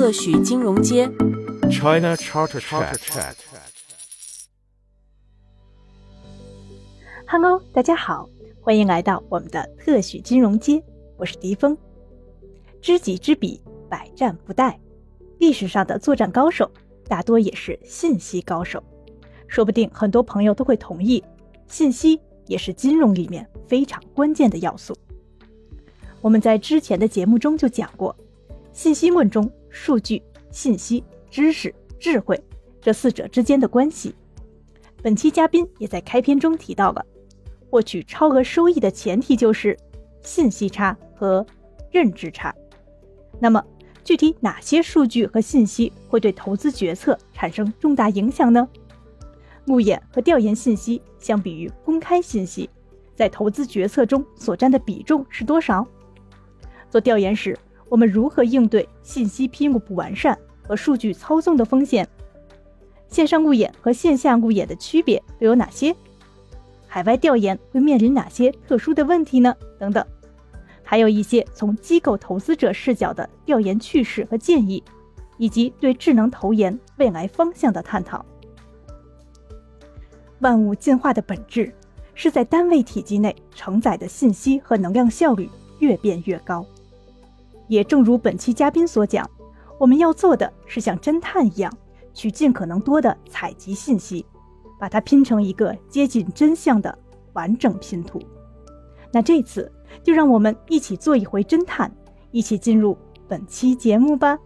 特许金融街，China Charter Chat。Hello，大家好，欢迎来到我们的特许金融街，我是迪峰。知己知彼，百战不殆。历史上的作战高手，大多也是信息高手。说不定很多朋友都会同意，信息也是金融里面非常关键的要素。我们在之前的节目中就讲过。信息论中，数据、信息、知识、智慧这四者之间的关系。本期嘉宾也在开篇中提到了，获取超额收益的前提就是信息差和认知差。那么，具体哪些数据和信息会对投资决策产生重大影响呢？路演和调研信息相比于公开信息，在投资决策中所占的比重是多少？做调研时。我们如何应对信息披露不完善和数据操纵的风险？线上路演和线下路演的区别都有哪些？海外调研会面临哪些特殊的问题呢？等等，还有一些从机构投资者视角的调研趣事和建议，以及对智能投研未来方向的探讨。万物进化的本质是在单位体积内承载的信息和能量效率越变越高。也正如本期嘉宾所讲，我们要做的是像侦探一样，去尽可能多的采集信息，把它拼成一个接近真相的完整拼图。那这次就让我们一起做一回侦探，一起进入本期节目吧。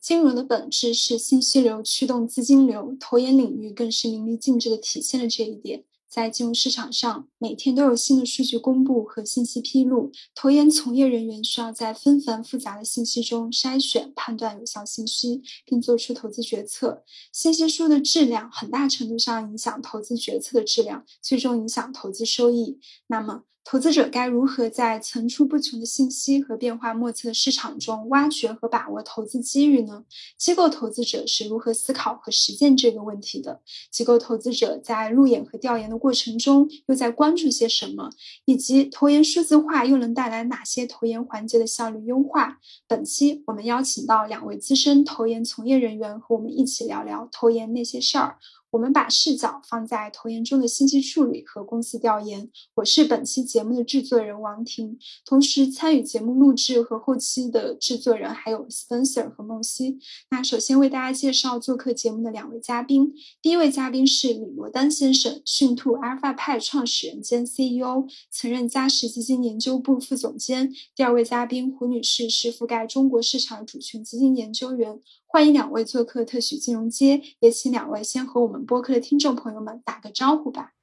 金融的本质是信息流驱动资金流，投研领域更是淋漓尽致的体现了这一点。在金融市场上，每天都有新的数据公布和信息披露，投研从业人员需要在纷繁复杂的信息中筛选、判断有效信息，并做出投资决策。信息书的质量很大程度上影响投资决策的质量，最终影响投资收益。那么，投资者该如何在层出不穷的信息和变化莫测的市场中挖掘和把握投资机遇呢？机构投资者是如何思考和实践这个问题的？机构投资者在路演和调研的过程中又在关注些什么？以及投研数字化又能带来哪些投研环节的效率优化？本期我们邀请到两位资深投研从业人员和我们一起聊聊投研那些事儿。我们把视角放在投研中的信息处理和公司调研。我是本期节目的制作人王婷，同时参与节目录制和后期的制作人还有 Spencer 和梦溪。那首先为大家介绍做客节目的两位嘉宾。第一位嘉宾是李罗丹先生，讯兔阿尔法派创始人兼 CEO，曾任嘉实基金研究部副总监。第二位嘉宾胡女士是覆盖中国市场主权基金研究员。欢迎两位做客特许金融街，也请两位先和我们播客的听众朋友们打个招呼吧。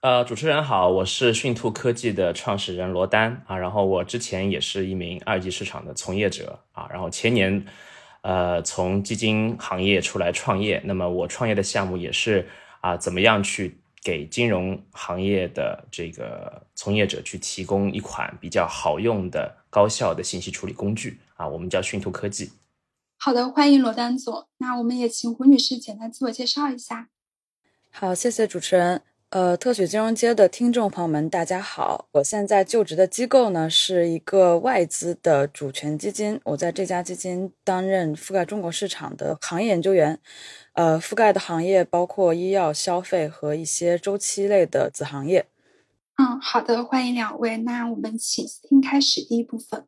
呃，主持人好，我是迅兔科技的创始人罗丹啊，然后我之前也是一名二级市场的从业者啊，然后前年呃从基金行业出来创业，那么我创业的项目也是啊，怎么样去给金融行业的这个从业者去提供一款比较好用的高效的信息处理工具啊，我们叫迅兔科技。好的，欢迎罗丹总。那我们也请胡女士简单自我介绍一下。好，谢谢主持人。呃，特许金融街的听众朋友们，大家好。我现在就职的机构呢是一个外资的主权基金，我在这家基金担任覆盖中国市场的行业研究员。呃，覆盖的行业包括医药、消费和一些周期类的子行业。嗯，好的，欢迎两位。那我们请听开始第一部分。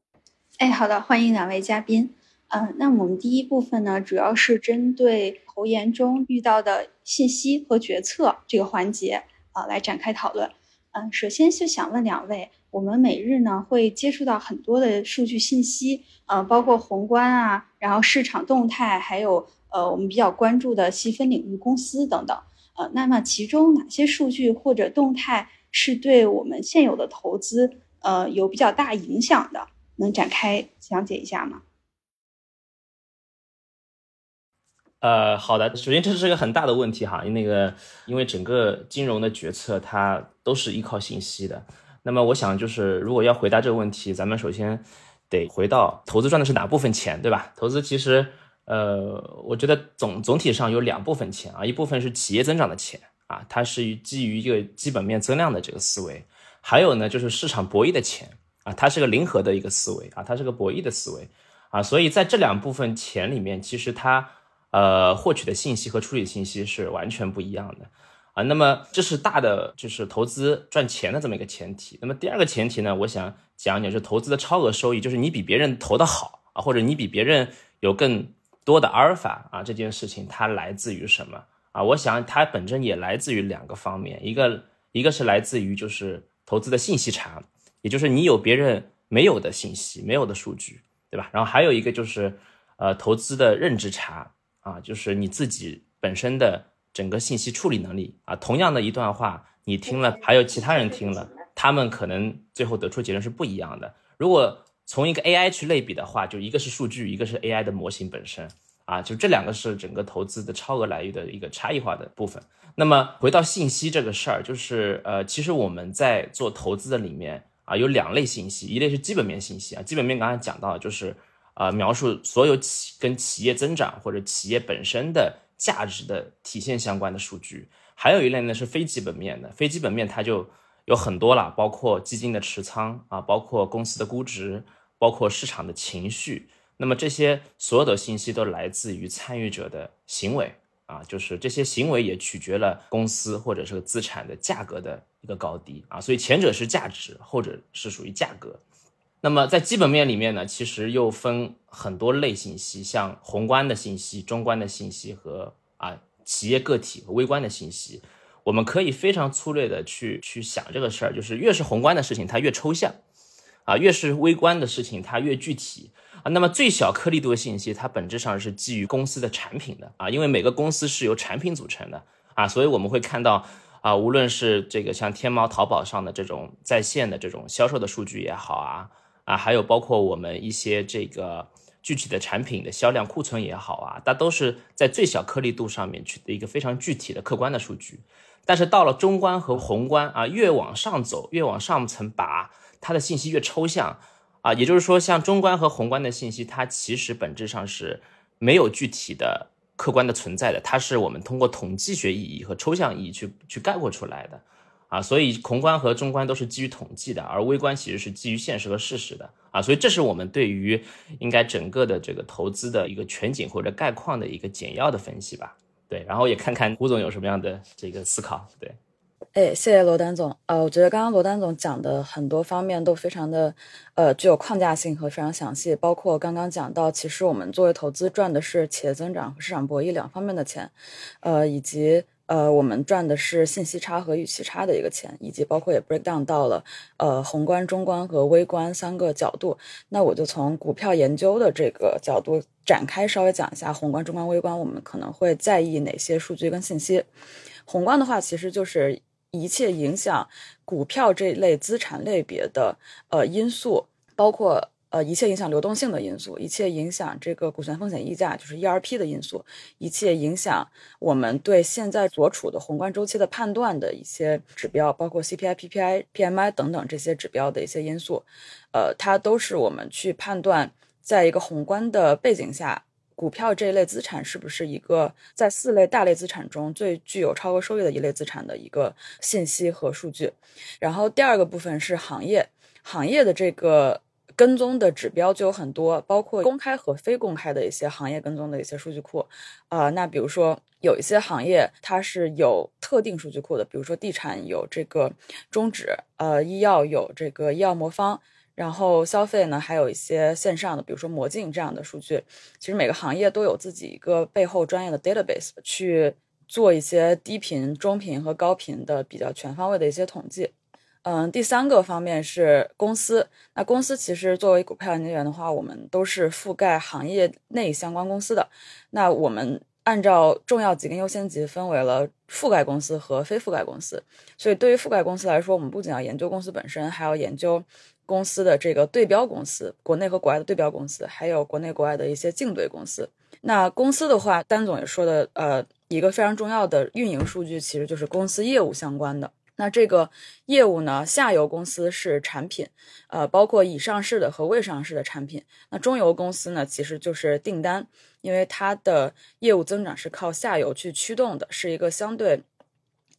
哎，好的，欢迎两位嘉宾。嗯，那我们第一部分呢，主要是针对投研中遇到的信息和决策这个环节啊来展开讨论。嗯，首先就想问两位，我们每日呢会接触到很多的数据信息，呃，包括宏观啊，然后市场动态，还有呃我们比较关注的细分领域公司等等。呃，那么其中哪些数据或者动态是对我们现有的投资呃有比较大影响的？能展开讲解一下吗？呃，好的。首先，这是个很大的问题哈，那个，因为整个金融的决策它都是依靠信息的。那么，我想就是，如果要回答这个问题，咱们首先得回到投资赚的是哪部分钱，对吧？投资其实，呃，我觉得总总体上有两部分钱啊，一部分是企业增长的钱啊，它是基于一个基本面增量的这个思维；还有呢，就是市场博弈的钱啊，它是个零和的一个思维啊，它是个博弈的思维。啊，所以在这两部分钱里面，其实它呃获取的信息和处理信息是完全不一样的啊。那么这是大的就是投资赚钱的这么一个前提。那么第二个前提呢，我想讲讲是投资的超额收益，就是你比别人投的好啊，或者你比别人有更多的阿尔法啊，这件事情它来自于什么啊？我想它本身也来自于两个方面，一个一个是来自于就是投资的信息差，也就是你有别人没有的信息、没有的数据，对吧？然后还有一个就是呃投资的认知差。啊，就是你自己本身的整个信息处理能力啊，同样的一段话，你听了，还有其他人听了，他们可能最后得出结论是不一样的。如果从一个 AI 去类比的话，就一个是数据，一个是 AI 的模型本身啊，就这两个是整个投资的超额来源的一个差异化的部分。那么回到信息这个事儿，就是呃，其实我们在做投资的里面啊，有两类信息，一类是基本面信息啊，基本面刚才讲到就是。啊，描述所有企跟企业增长或者企业本身的价值的体现相关的数据，还有一类呢是非基本面的。非基本面它就有很多了，包括基金的持仓啊，包括公司的估值，包括市场的情绪。那么这些所有的信息都来自于参与者的行为啊，就是这些行为也取决了公司或者是资产的价格的一个高低啊。所以前者是价值，后者是属于价格。那么在基本面里面呢，其实又分很多类信息，像宏观的信息、中观的信息和啊企业个体和微观的信息。我们可以非常粗略的去去想这个事儿，就是越是宏观的事情，它越抽象啊；越是微观的事情，它越具体啊。那么最小颗粒度的信息，它本质上是基于公司的产品的啊，因为每个公司是由产品组成的啊，所以我们会看到啊，无论是这个像天猫、淘宝上的这种在线的这种销售的数据也好啊。啊，还有包括我们一些这个具体的产品的销量、库存也好啊，它都是在最小颗粒度上面取得一个非常具体的客观的数据。但是到了中观和宏观啊，越往上走，越往上层拔，它的信息越抽象啊。也就是说，像中观和宏观的信息，它其实本质上是没有具体的客观的存在的，它是我们通过统计学意义和抽象意义去去概括出来的。啊，所以宏观和中观都是基于统计的，而微观其实是基于现实和事实的啊，所以这是我们对于应该整个的这个投资的一个全景或者概况的一个简要的分析吧。对，然后也看看胡总有什么样的这个思考。对，哎，谢谢罗丹总。呃，我觉得刚刚罗丹总讲的很多方面都非常的呃具有框架性和非常详细，包括刚刚讲到，其实我们作为投资赚的是企业增长和市场博弈两方面的钱，呃，以及。呃，我们赚的是信息差和预期差的一个钱，以及包括也 break down 到了呃宏观、中观和微观三个角度。那我就从股票研究的这个角度展开，稍微讲一下宏观、中观、微观，我们可能会在意哪些数据跟信息。宏观的话，其实就是一切影响股票这类资产类别的呃因素，包括。呃，一切影响流动性的因素，一切影响这个股权风险溢价，就是 ERP 的因素，一切影响我们对现在所处的宏观周期的判断的一些指标，包括 CPI、PPI、PMI 等等这些指标的一些因素，呃，它都是我们去判断，在一个宏观的背景下，股票这一类资产是不是一个在四类大类资产中最具有超额收益的一类资产的一个信息和数据。然后第二个部分是行业，行业的这个。跟踪的指标就有很多，包括公开和非公开的一些行业跟踪的一些数据库，啊，那比如说有一些行业它是有特定数据库的，比如说地产有这个中指，呃，医药有这个医药魔方，然后消费呢还有一些线上的，比如说魔镜这样的数据。其实每个行业都有自己一个背后专业的 database 去做一些低频、中频和高频的比较全方位的一些统计。嗯，第三个方面是公司。那公司其实作为股票研究员的话，我们都是覆盖行业内相关公司的。那我们按照重要级跟优先级分为了覆盖公司和非覆盖公司。所以对于覆盖公司来说，我们不仅要研究公司本身，还要研究公司的这个对标公司，国内和国外的对标公司，还有国内国外的一些竞对公司。那公司的话，丹总也说的，呃，一个非常重要的运营数据，其实就是公司业务相关的。那这个业务呢，下游公司是产品，呃，包括已上市的和未上市的产品。那中游公司呢，其实就是订单，因为它的业务增长是靠下游去驱动的，是一个相对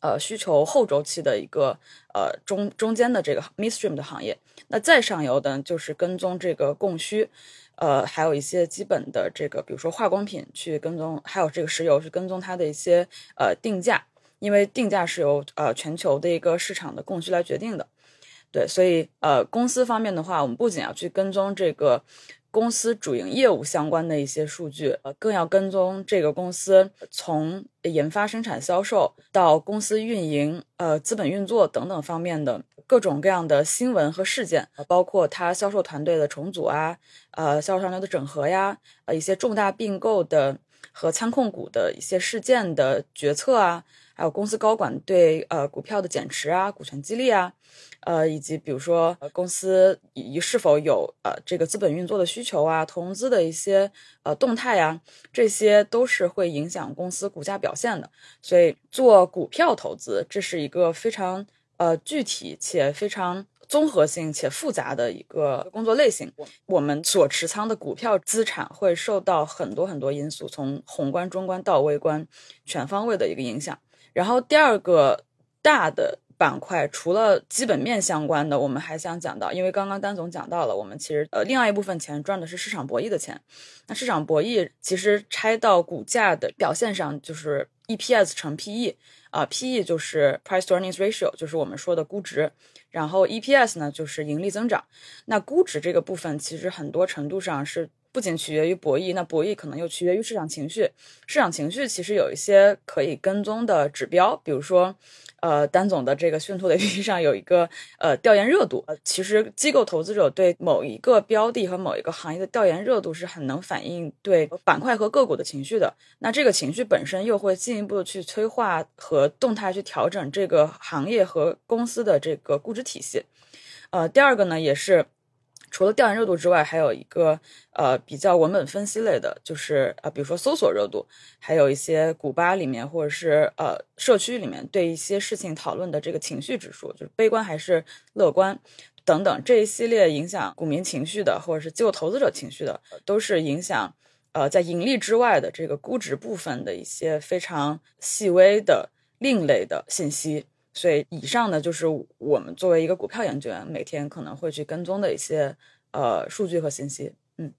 呃需求后周期的一个呃中中间的这个 midstream 的行业。那再上游的就是跟踪这个供需，呃，还有一些基本的这个，比如说化工品去跟踪，还有这个石油去跟踪它的一些呃定价，因为定价是由呃全球的一个市场的供需来决定的。对，所以呃公司方面的话，我们不仅要去跟踪这个。公司主营业务相关的一些数据，呃，更要跟踪这个公司从研发、生产、销售到公司运营、呃，资本运作等等方面的各种各样的新闻和事件，包括它销售团队的重组啊，呃，销售团队的整合呀，呃，一些重大并购的和参控股的一些事件的决策啊。还有公司高管对呃股票的减持啊、股权激励啊，呃，以及比如说公司以是否有呃这个资本运作的需求啊、投融资的一些呃动态呀，这些都是会影响公司股价表现的。所以做股票投资，这是一个非常呃具体且非常综合性且复杂的一个工作类型。我们所持仓的股票资产会受到很多很多因素，从宏观、中观到微观，全方位的一个影响。然后第二个大的板块，除了基本面相关的，我们还想讲到，因为刚刚丹总讲到了，我们其实呃另外一部分钱赚的是市场博弈的钱。那市场博弈其实拆到股价的表现上，就是 EPS 乘 PE 啊，PE 就是 Price Earnings Ratio，就是我们说的估值，然后 EPS 呢就是盈利增长。那估值这个部分，其实很多程度上是。不仅取决于博弈，那博弈可能又取决于市场情绪。市场情绪其实有一些可以跟踪的指标，比如说，呃，丹总的这个讯兔的 APP 上有一个呃调研热度。其实机构投资者对某一个标的和某一个行业的调研热度是很能反映对板块和个股的情绪的。那这个情绪本身又会进一步去催化和动态去调整这个行业和公司的这个估值体系。呃，第二个呢也是。除了调研热度之外，还有一个呃比较文本分析类的，就是呃比如说搜索热度，还有一些股吧里面或者是呃社区里面对一些事情讨论的这个情绪指数，就是悲观还是乐观等等这一系列影响股民情绪的，或者是机构投资者情绪的，都是影响呃在盈利之外的这个估值部分的一些非常细微的另类的信息。所以，以上呢就是我们作为一个股票研究员，每天可能会去跟踪的一些呃数据和信息。嗯，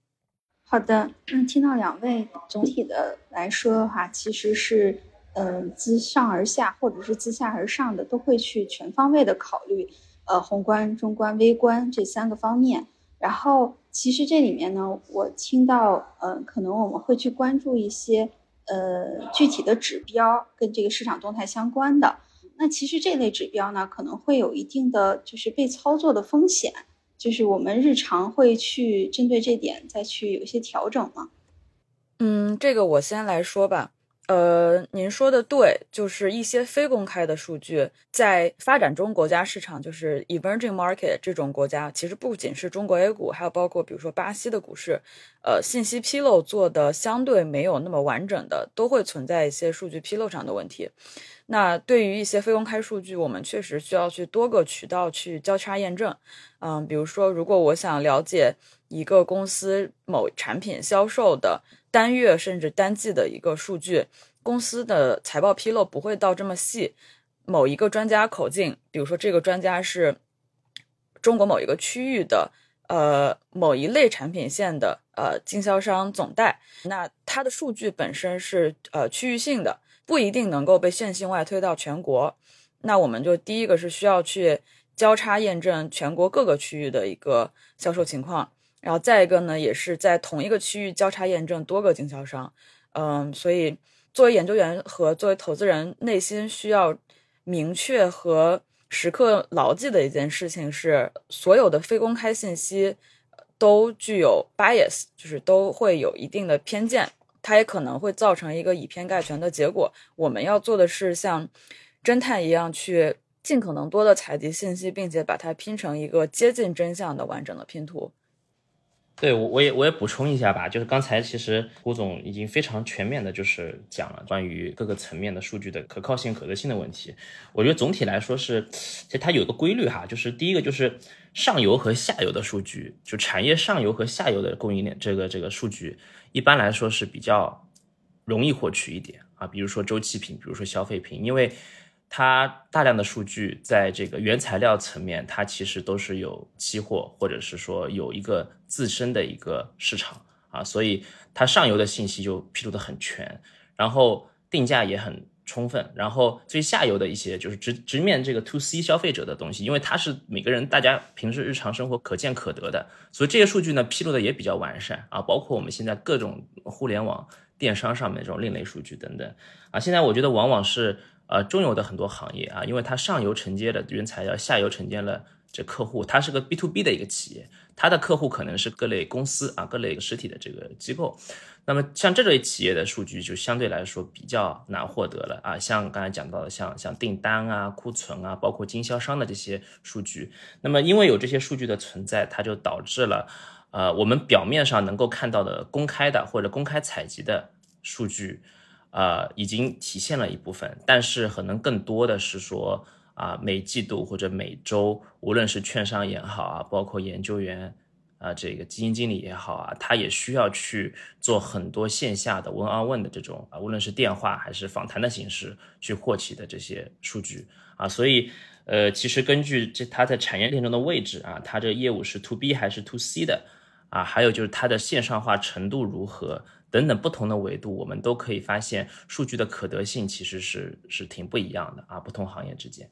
好的。那听到两位总体的来说的话，其实是嗯自上而下，或者是自下而上的，都会去全方位的考虑呃宏观、中观、微观这三个方面。然后，其实这里面呢，我听到呃，可能我们会去关注一些呃具体的指标，跟这个市场动态相关的。那其实这类指标呢，可能会有一定的就是被操作的风险，就是我们日常会去针对这点再去有一些调整吗？嗯，这个我先来说吧。呃，您说的对，就是一些非公开的数据，在发展中国家市场，就是 emerging market 这种国家，其实不仅是中国 A 股，还有包括比如说巴西的股市，呃，信息披露做的相对没有那么完整的，都会存在一些数据披露上的问题。那对于一些非公开数据，我们确实需要去多个渠道去交叉验证。嗯，比如说，如果我想了解一个公司某产品销售的单月甚至单季的一个数据，公司的财报披露不会到这么细。某一个专家口径，比如说这个专家是中国某一个区域的呃某一类产品线的呃经销商总代，那它的数据本身是呃区域性的。不一定能够被线性外推到全国，那我们就第一个是需要去交叉验证全国各个区域的一个销售情况，然后再一个呢，也是在同一个区域交叉验证多个经销商。嗯，所以作为研究员和作为投资人，内心需要明确和时刻牢记的一件事情是，所有的非公开信息都具有 bias，就是都会有一定的偏见。它也可能会造成一个以偏概全的结果。我们要做的是像侦探一样，去尽可能多的采集信息，并且把它拼成一个接近真相的完整的拼图。对，我我也我也补充一下吧，就是刚才其实胡总已经非常全面的，就是讲了关于各个层面的数据的可靠性、可得性的问题。我觉得总体来说是，其实它有个规律哈，就是第一个就是上游和下游的数据，就产业上游和下游的供应链这个这个数据。一般来说是比较容易获取一点啊，比如说周期品，比如说消费品，因为它大量的数据在这个原材料层面，它其实都是有期货，或者是说有一个自身的一个市场啊，所以它上游的信息就披露的很全，然后定价也很充分，然后最下游的一些就是直直面这个 to C 消费者的东西，因为它是每个人大家平时日常生活可见可得的，所以这些数据呢披露的也比较完善啊，包括我们现在各种互联网电商上面这种另类数据等等啊，现在我觉得往往是。呃，中游的很多行业啊，因为它上游承接了原材料，下游承接了这客户，它是个 B to B 的一个企业，它的客户可能是各类公司啊，各类实体的这个机构。那么像这类企业的数据就相对来说比较难获得了啊，像刚才讲到的，像像订单啊、库存啊，包括经销商的这些数据。那么因为有这些数据的存在，它就导致了，呃，我们表面上能够看到的公开的或者公开采集的数据。呃，已经体现了一部分，但是可能更多的是说啊，每季度或者每周，无论是券商也好啊，包括研究员啊，这个基金经理也好啊，他也需要去做很多线下的问 on 问的这种啊，无论是电话还是访谈的形式去获取的这些数据啊，所以呃，其实根据这它在产业链中的位置啊，它这业务是 to B 还是 to C 的啊，还有就是它的线上化程度如何。等等不同的维度，我们都可以发现数据的可得性其实是是挺不一样的啊，不同行业之间。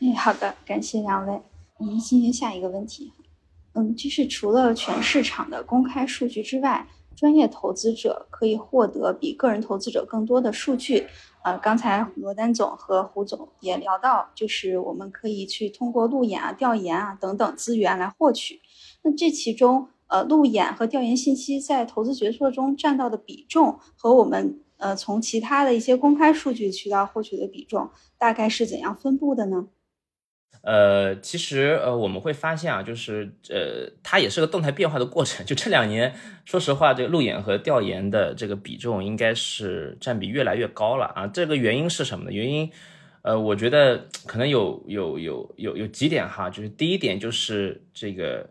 哎，好的，感谢两位。我们进行下一个问题。嗯，就是除了全市场的公开数据之外，专业投资者可以获得比个人投资者更多的数据。呃，刚才罗丹总和胡总也聊到，就是我们可以去通过路演啊、调研啊等等资源来获取。那这其中。呃，路演和调研信息在投资决策中占到的比重，和我们呃从其他的一些公开数据渠道获取的比重，大概是怎样分布的呢？呃，其实呃我们会发现啊，就是呃它也是个动态变化的过程。就这两年，说实话，这个路演和调研的这个比重应该是占比越来越高了啊。这个原因是什么呢？原因呃，我觉得可能有有有有有几点哈，就是第一点就是这个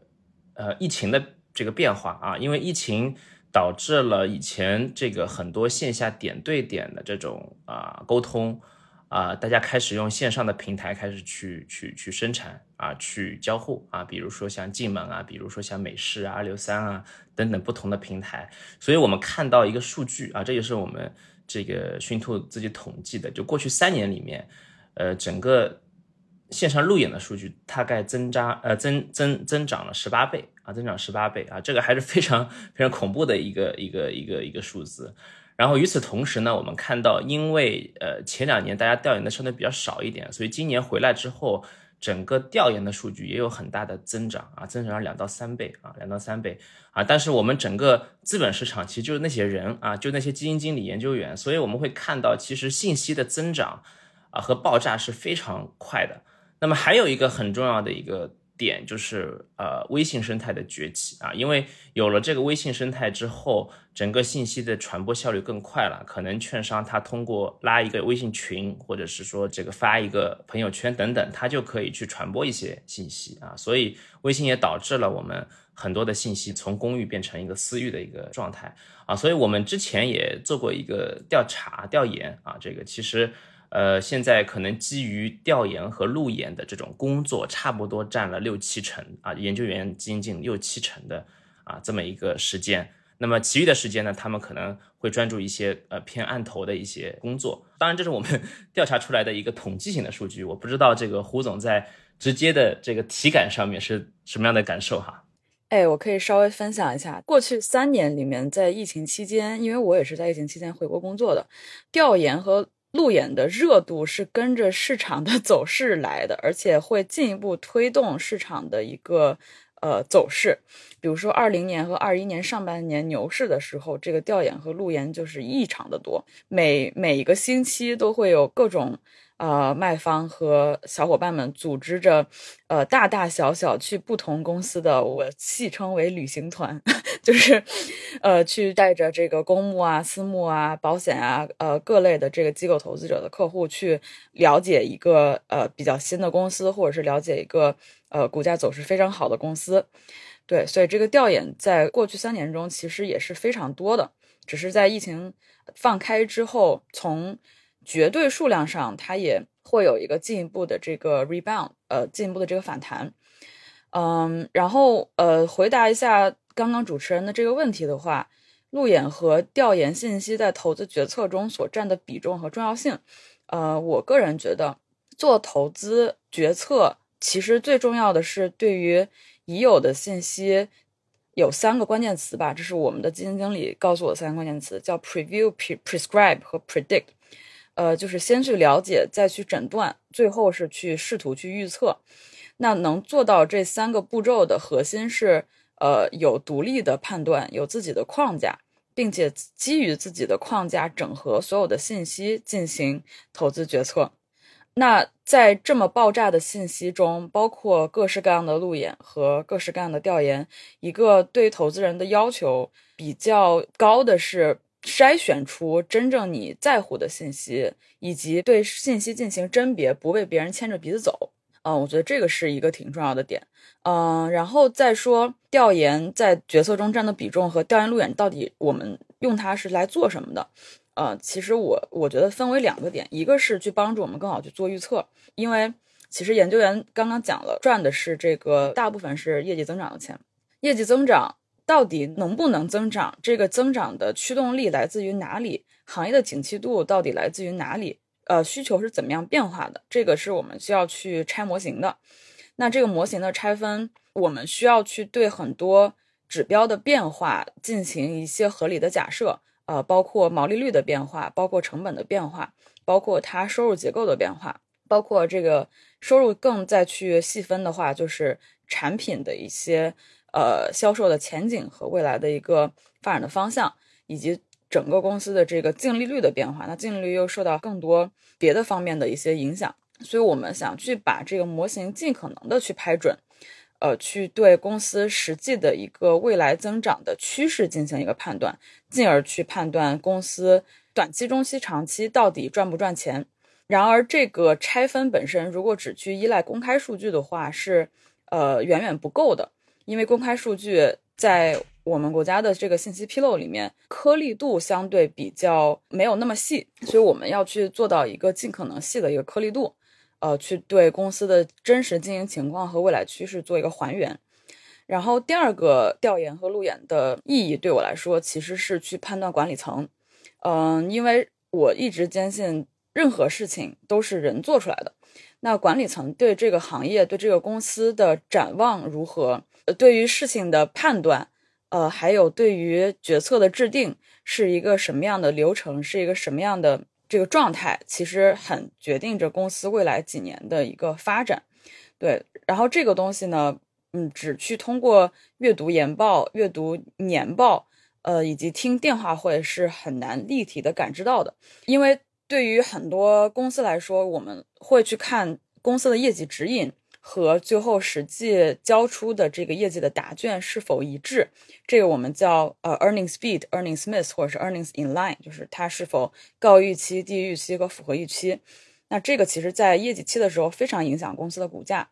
呃疫情的。这个变化啊，因为疫情导致了以前这个很多线下点对点的这种啊沟通啊，大家开始用线上的平台开始去去去生产啊，去交互啊，比如说像进门啊，比如说像美式啊、二六三啊等等不同的平台，所以我们看到一个数据啊，这也是我们这个讯兔自己统计的，就过去三年里面，呃，整个。线上路演的数据大概增加呃增增增长了十八倍啊，增长十八倍啊，这个还是非常非常恐怖的一个一个一个一个数字。然后与此同时呢，我们看到，因为呃前两年大家调研的相对比较少一点，所以今年回来之后，整个调研的数据也有很大的增长啊，增长了两到三倍啊，两到三倍啊。但是我们整个资本市场其实就是那些人啊，就那些基金经理、研究员，所以我们会看到，其实信息的增长啊和爆炸是非常快的。那么还有一个很重要的一个点就是，呃，微信生态的崛起啊，因为有了这个微信生态之后，整个信息的传播效率更快了。可能券商他通过拉一个微信群，或者是说这个发一个朋友圈等等，他就可以去传播一些信息啊。所以微信也导致了我们很多的信息从公域变成一个私域的一个状态啊。所以我们之前也做过一个调查调研啊，这个其实。呃，现在可能基于调研和路演的这种工作，差不多占了六七成啊，研究员接近六七成的啊这么一个时间。那么其余的时间呢，他们可能会专注一些呃偏案头的一些工作。当然，这是我们 调查出来的一个统计性的数据，我不知道这个胡总在直接的这个体感上面是什么样的感受哈？哎，我可以稍微分享一下，过去三年里面，在疫情期间，因为我也是在疫情期间回国工作的，调研和。路演的热度是跟着市场的 走势来的，而且会进一步推动市场的一个呃走势。比如说，二零年和二一年上半年牛市的时候，这个调研和路演就是异常的多，每每一个星期都会有各种。呃，卖方和小伙伴们组织着，呃，大大小小去不同公司的，我戏称为旅行团，就是，呃，去带着这个公募啊、私募啊、保险啊，呃，各类的这个机构投资者的客户去了解一个呃比较新的公司，或者是了解一个呃股价走势非常好的公司。对，所以这个调研在过去三年中其实也是非常多的，只是在疫情放开之后，从绝对数量上，它也会有一个进一步的这个 rebound，呃，进一步的这个反弹。嗯，然后呃，回答一下刚刚主持人的这个问题的话，路演和调研信息在投资决策中所占的比重和重要性，呃，我个人觉得做投资决策其实最重要的是对于已有的信息有三个关键词吧，这是我们的基金经理告诉我的三个关键词，叫 preview、pre prescribe 和 predict。呃，就是先去了解，再去诊断，最后是去试图去预测。那能做到这三个步骤的核心是，呃，有独立的判断，有自己的框架，并且基于自己的框架整合所有的信息进行投资决策。那在这么爆炸的信息中，包括各式各样的路演和各式各样的调研，一个对投资人的要求比较高的是。筛选出真正你在乎的信息，以及对信息进行甄别，不被别人牵着鼻子走。嗯，我觉得这个是一个挺重要的点。嗯，然后再说调研在决策中占的比重和调研路演到底我们用它是来做什么的？呃，其实我我觉得分为两个点，一个是去帮助我们更好去做预测，因为其实研究员刚刚讲了，赚的是这个大部分是业绩增长的钱，业绩增长。到底能不能增长？这个增长的驱动力来自于哪里？行业的景气度到底来自于哪里？呃，需求是怎么样变化的？这个是我们需要去拆模型的。那这个模型的拆分，我们需要去对很多指标的变化进行一些合理的假设。呃，包括毛利率的变化，包括成本的变化，包括它收入结构的变化，包括这个收入更再去细分的话，就是产品的一些。呃，销售的前景和未来的一个发展的方向，以及整个公司的这个净利率的变化，那净利率又受到更多别的方面的一些影响，所以我们想去把这个模型尽可能的去拍准，呃，去对公司实际的一个未来增长的趋势进行一个判断，进而去判断公司短期、中期、长期到底赚不赚钱。然而，这个拆分本身如果只去依赖公开数据的话，是呃远远不够的。因为公开数据在我们国家的这个信息披露里面，颗粒度相对比较没有那么细，所以我们要去做到一个尽可能细的一个颗粒度，呃，去对公司的真实经营情况和未来趋势做一个还原。然后第二个调研和路演的意义对我来说，其实是去判断管理层，嗯，因为我一直坚信任何事情都是人做出来的，那管理层对这个行业、对这个公司的展望如何？对于事情的判断，呃，还有对于决策的制定是一个什么样的流程，是一个什么样的这个状态，其实很决定着公司未来几年的一个发展。对，然后这个东西呢，嗯，只去通过阅读研报、阅读年报，呃，以及听电话会是很难立体的感知到的。因为对于很多公司来说，我们会去看公司的业绩指引。和最后实际交出的这个业绩的答卷是否一致？这个我们叫呃 earnings beat、earnings miss，或者是 earnings in line，就是它是否高预期、低于预期和符合预期。那这个其实在业绩期的时候非常影响公司的股价。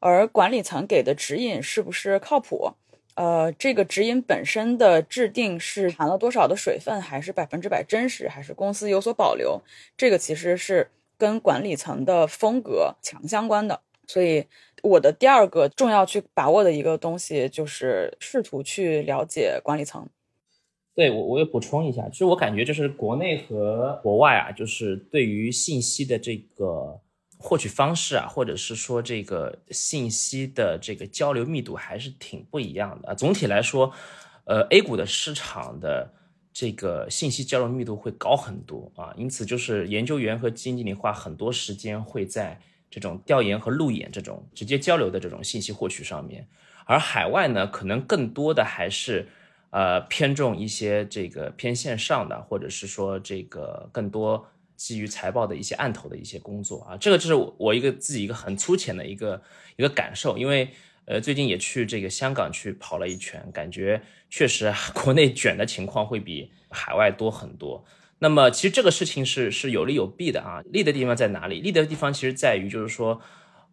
而管理层给的指引是不是靠谱？呃，这个指引本身的制定是含了多少的水分，还是百分之百真实，还是公司有所保留？这个其实是跟管理层的风格强相关的。所以，我的第二个重要去把握的一个东西，就是试图去了解管理层。对我，我也补充一下，就是我感觉，就是国内和国外啊，就是对于信息的这个获取方式啊，或者是说这个信息的这个交流密度，还是挺不一样的。总体来说，呃，A 股的市场的这个信息交流密度会高很多啊，因此就是研究员和基金经理花很多时间会在。这种调研和路演这种直接交流的这种信息获取上面，而海外呢，可能更多的还是呃偏重一些这个偏线上的，或者是说这个更多基于财报的一些案头的一些工作啊。这个就是我一个自己一个很粗浅的一个一个感受，因为呃最近也去这个香港去跑了一圈，感觉确实国内卷的情况会比海外多很多。那么其实这个事情是是有利有弊的啊，利的地方在哪里？利的地方其实在于就是说，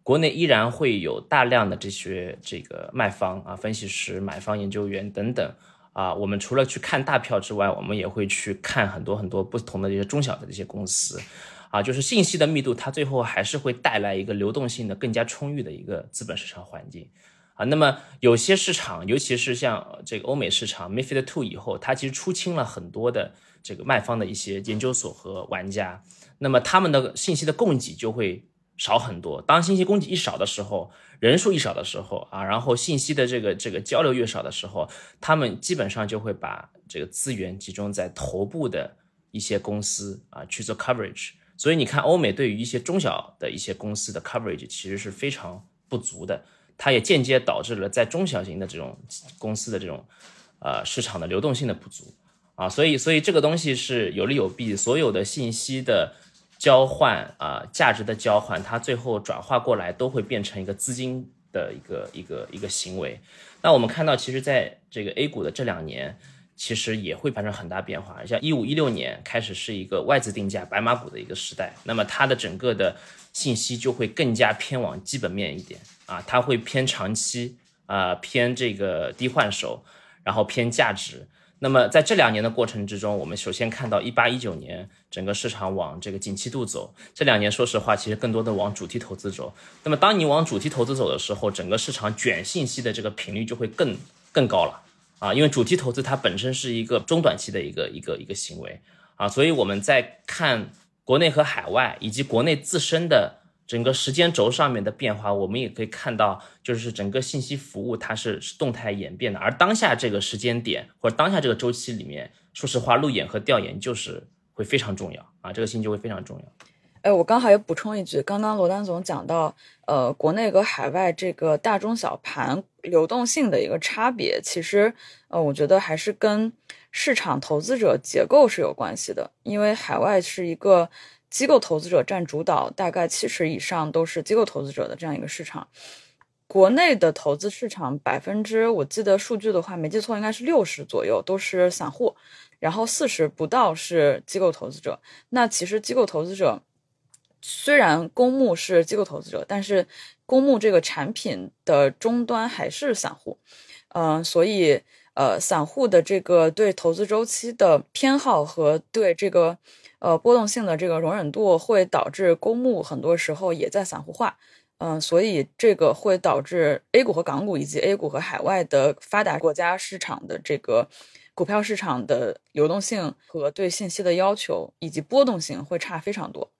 国内依然会有大量的这些这个卖方啊、分析师、买方、研究员等等啊。我们除了去看大票之外，我们也会去看很多很多不同的这些中小的这些公司啊，就是信息的密度，它最后还是会带来一个流动性的更加充裕的一个资本市场环境啊。那么有些市场，尤其是像这个欧美市场，MiFID Two 以后，它其实出清了很多的这个卖方的一些研究所和玩家，那么他们的信息的供给就会少很多。当信息供给一少的时候，人数一少的时候啊，然后信息的这个这个交流越少的时候，他们基本上就会把这个资源集中在头部的一些公司啊去做 coverage。所以你看，欧美对于一些中小的一些公司的 coverage 其实是非常不足的，它也间接导致了在中小型的这种公司的这种呃市场的流动性的不足啊。所以，所以这个东西是有利有弊，所有的信息的交换啊，价值的交换，它最后转化过来都会变成一个资金的一个一个一个行为。那我们看到，其实在这个 A 股的这两年。其实也会发生很大变化，像一五一六年开始是一个外资定价白马股的一个时代，那么它的整个的信息就会更加偏往基本面一点啊，它会偏长期啊，偏这个低换手，然后偏价值。那么在这两年的过程之中，我们首先看到一八一九年整个市场往这个景气度走，这两年说实话其实更多的往主题投资走。那么当你往主题投资走的时候，整个市场卷信息的这个频率就会更更高了。啊，因为主题投资它本身是一个中短期的一个一个一个行为啊，所以我们在看国内和海外以及国内自身的整个时间轴上面的变化，我们也可以看到，就是整个信息服务它是动态演变的，而当下这个时间点或者当下这个周期里面，说实话，路演和调研就是会非常重要啊，这个信息会非常重要。哎，我刚好也补充一句，刚刚罗丹总讲到，呃，国内和海外这个大中小盘流动性的一个差别，其实，呃，我觉得还是跟市场投资者结构是有关系的。因为海外是一个机构投资者占主导，大概七十以上都是机构投资者的这样一个市场。国内的投资市场百分之，我记得数据的话，没记错应该是六十左右都是散户，然后四十不到是机构投资者。那其实机构投资者。虽然公募是机构投资者，但是公募这个产品的终端还是散户，嗯，所以呃，散户的这个对投资周期的偏好和对这个呃波动性的这个容忍度，会导致公募很多时候也在散户化，嗯，所以这个会导致 A 股和港股以及 A 股和海外的发达国家市场的这个股票市场的流动性和对信息的要求以及波动性会差非常多。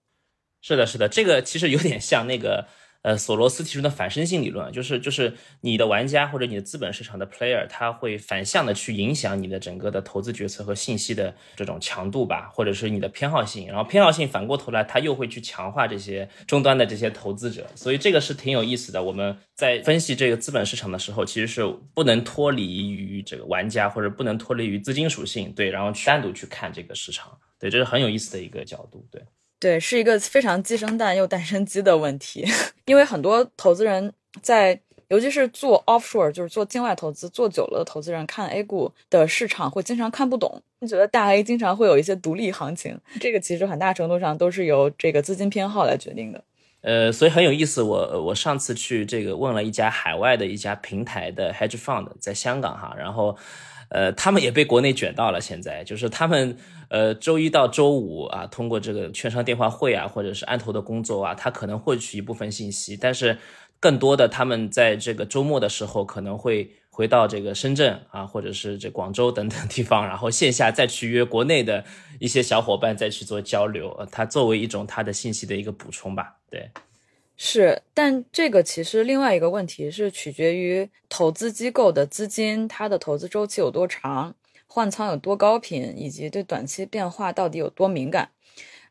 是的，是的，这个其实有点像那个呃索罗斯提出的反身性理论，就是就是你的玩家或者你的资本市场的 player，他会反向的去影响你的整个的投资决策和信息的这种强度吧，或者是你的偏好性，然后偏好性反过头来，他又会去强化这些终端的这些投资者，所以这个是挺有意思的。我们在分析这个资本市场的时候，其实是不能脱离于这个玩家，或者不能脱离于资金属性，对，然后去单独去看这个市场，对，这是很有意思的一个角度，对。对，是一个非常鸡生蛋又蛋生鸡的问题，因为很多投资人在，尤其是做 offshore，就是做境外投资做久了的投资人，看 A 股的市场会经常看不懂，你觉得大 A 经常会有一些独立行情，这个其实很大程度上都是由这个资金偏好来决定的。呃，所以很有意思，我我上次去这个问了一家海外的一家平台的 hedge fund，在香港哈，然后。呃，他们也被国内卷到了，现在就是他们，呃，周一到周五啊，通过这个券商电话会啊，或者是案头的工作啊，他可能获取一部分信息，但是更多的他们在这个周末的时候可能会回到这个深圳啊，或者是这广州等等地方，然后线下再去约国内的一些小伙伴再去做交流，呃，它作为一种它的信息的一个补充吧，对。是，但这个其实另外一个问题是取决于投资机构的资金，它的投资周期有多长，换仓有多高频，以及对短期变化到底有多敏感。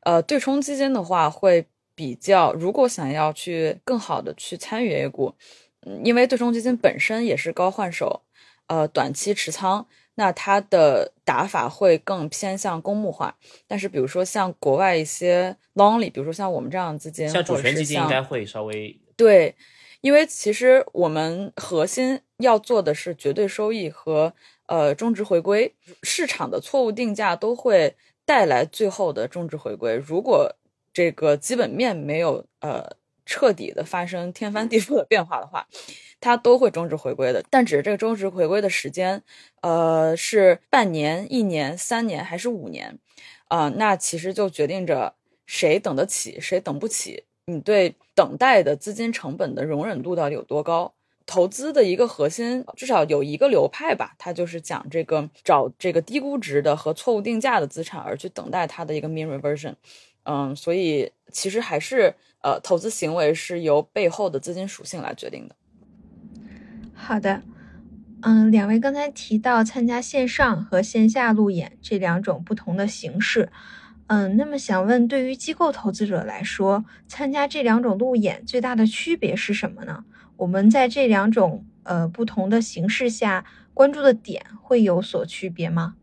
呃，对冲基金的话会比较，如果想要去更好的去参与 A 股，因为对冲基金本身也是高换手，呃，短期持仓。那它的打法会更偏向公募化，但是比如说像国外一些 long 比如说像我们这样的资金，像主权基金应该会稍微对，因为其实我们核心要做的是绝对收益和呃中值回归，市场的错误定价都会带来最后的中值回归。如果这个基本面没有呃彻底的发生天翻地覆的变化的话。它都会终止回归的，但只是这个终止回归的时间，呃，是半年、一年、三年还是五年，啊，那其实就决定着谁等得起，谁等不起，你对等待的资金成本的容忍度到底有多高？投资的一个核心，至少有一个流派吧，它就是讲这个找这个低估值的和错误定价的资产，而去等待它的一个 mean reversion。嗯，所以其实还是呃，投资行为是由背后的资金属性来决定的。好的，嗯，两位刚才提到参加线上和线下路演这两种不同的形式，嗯，那么想问，对于机构投资者来说，参加这两种路演最大的区别是什么呢？我们在这两种呃不同的形式下关注的点会有所区别吗？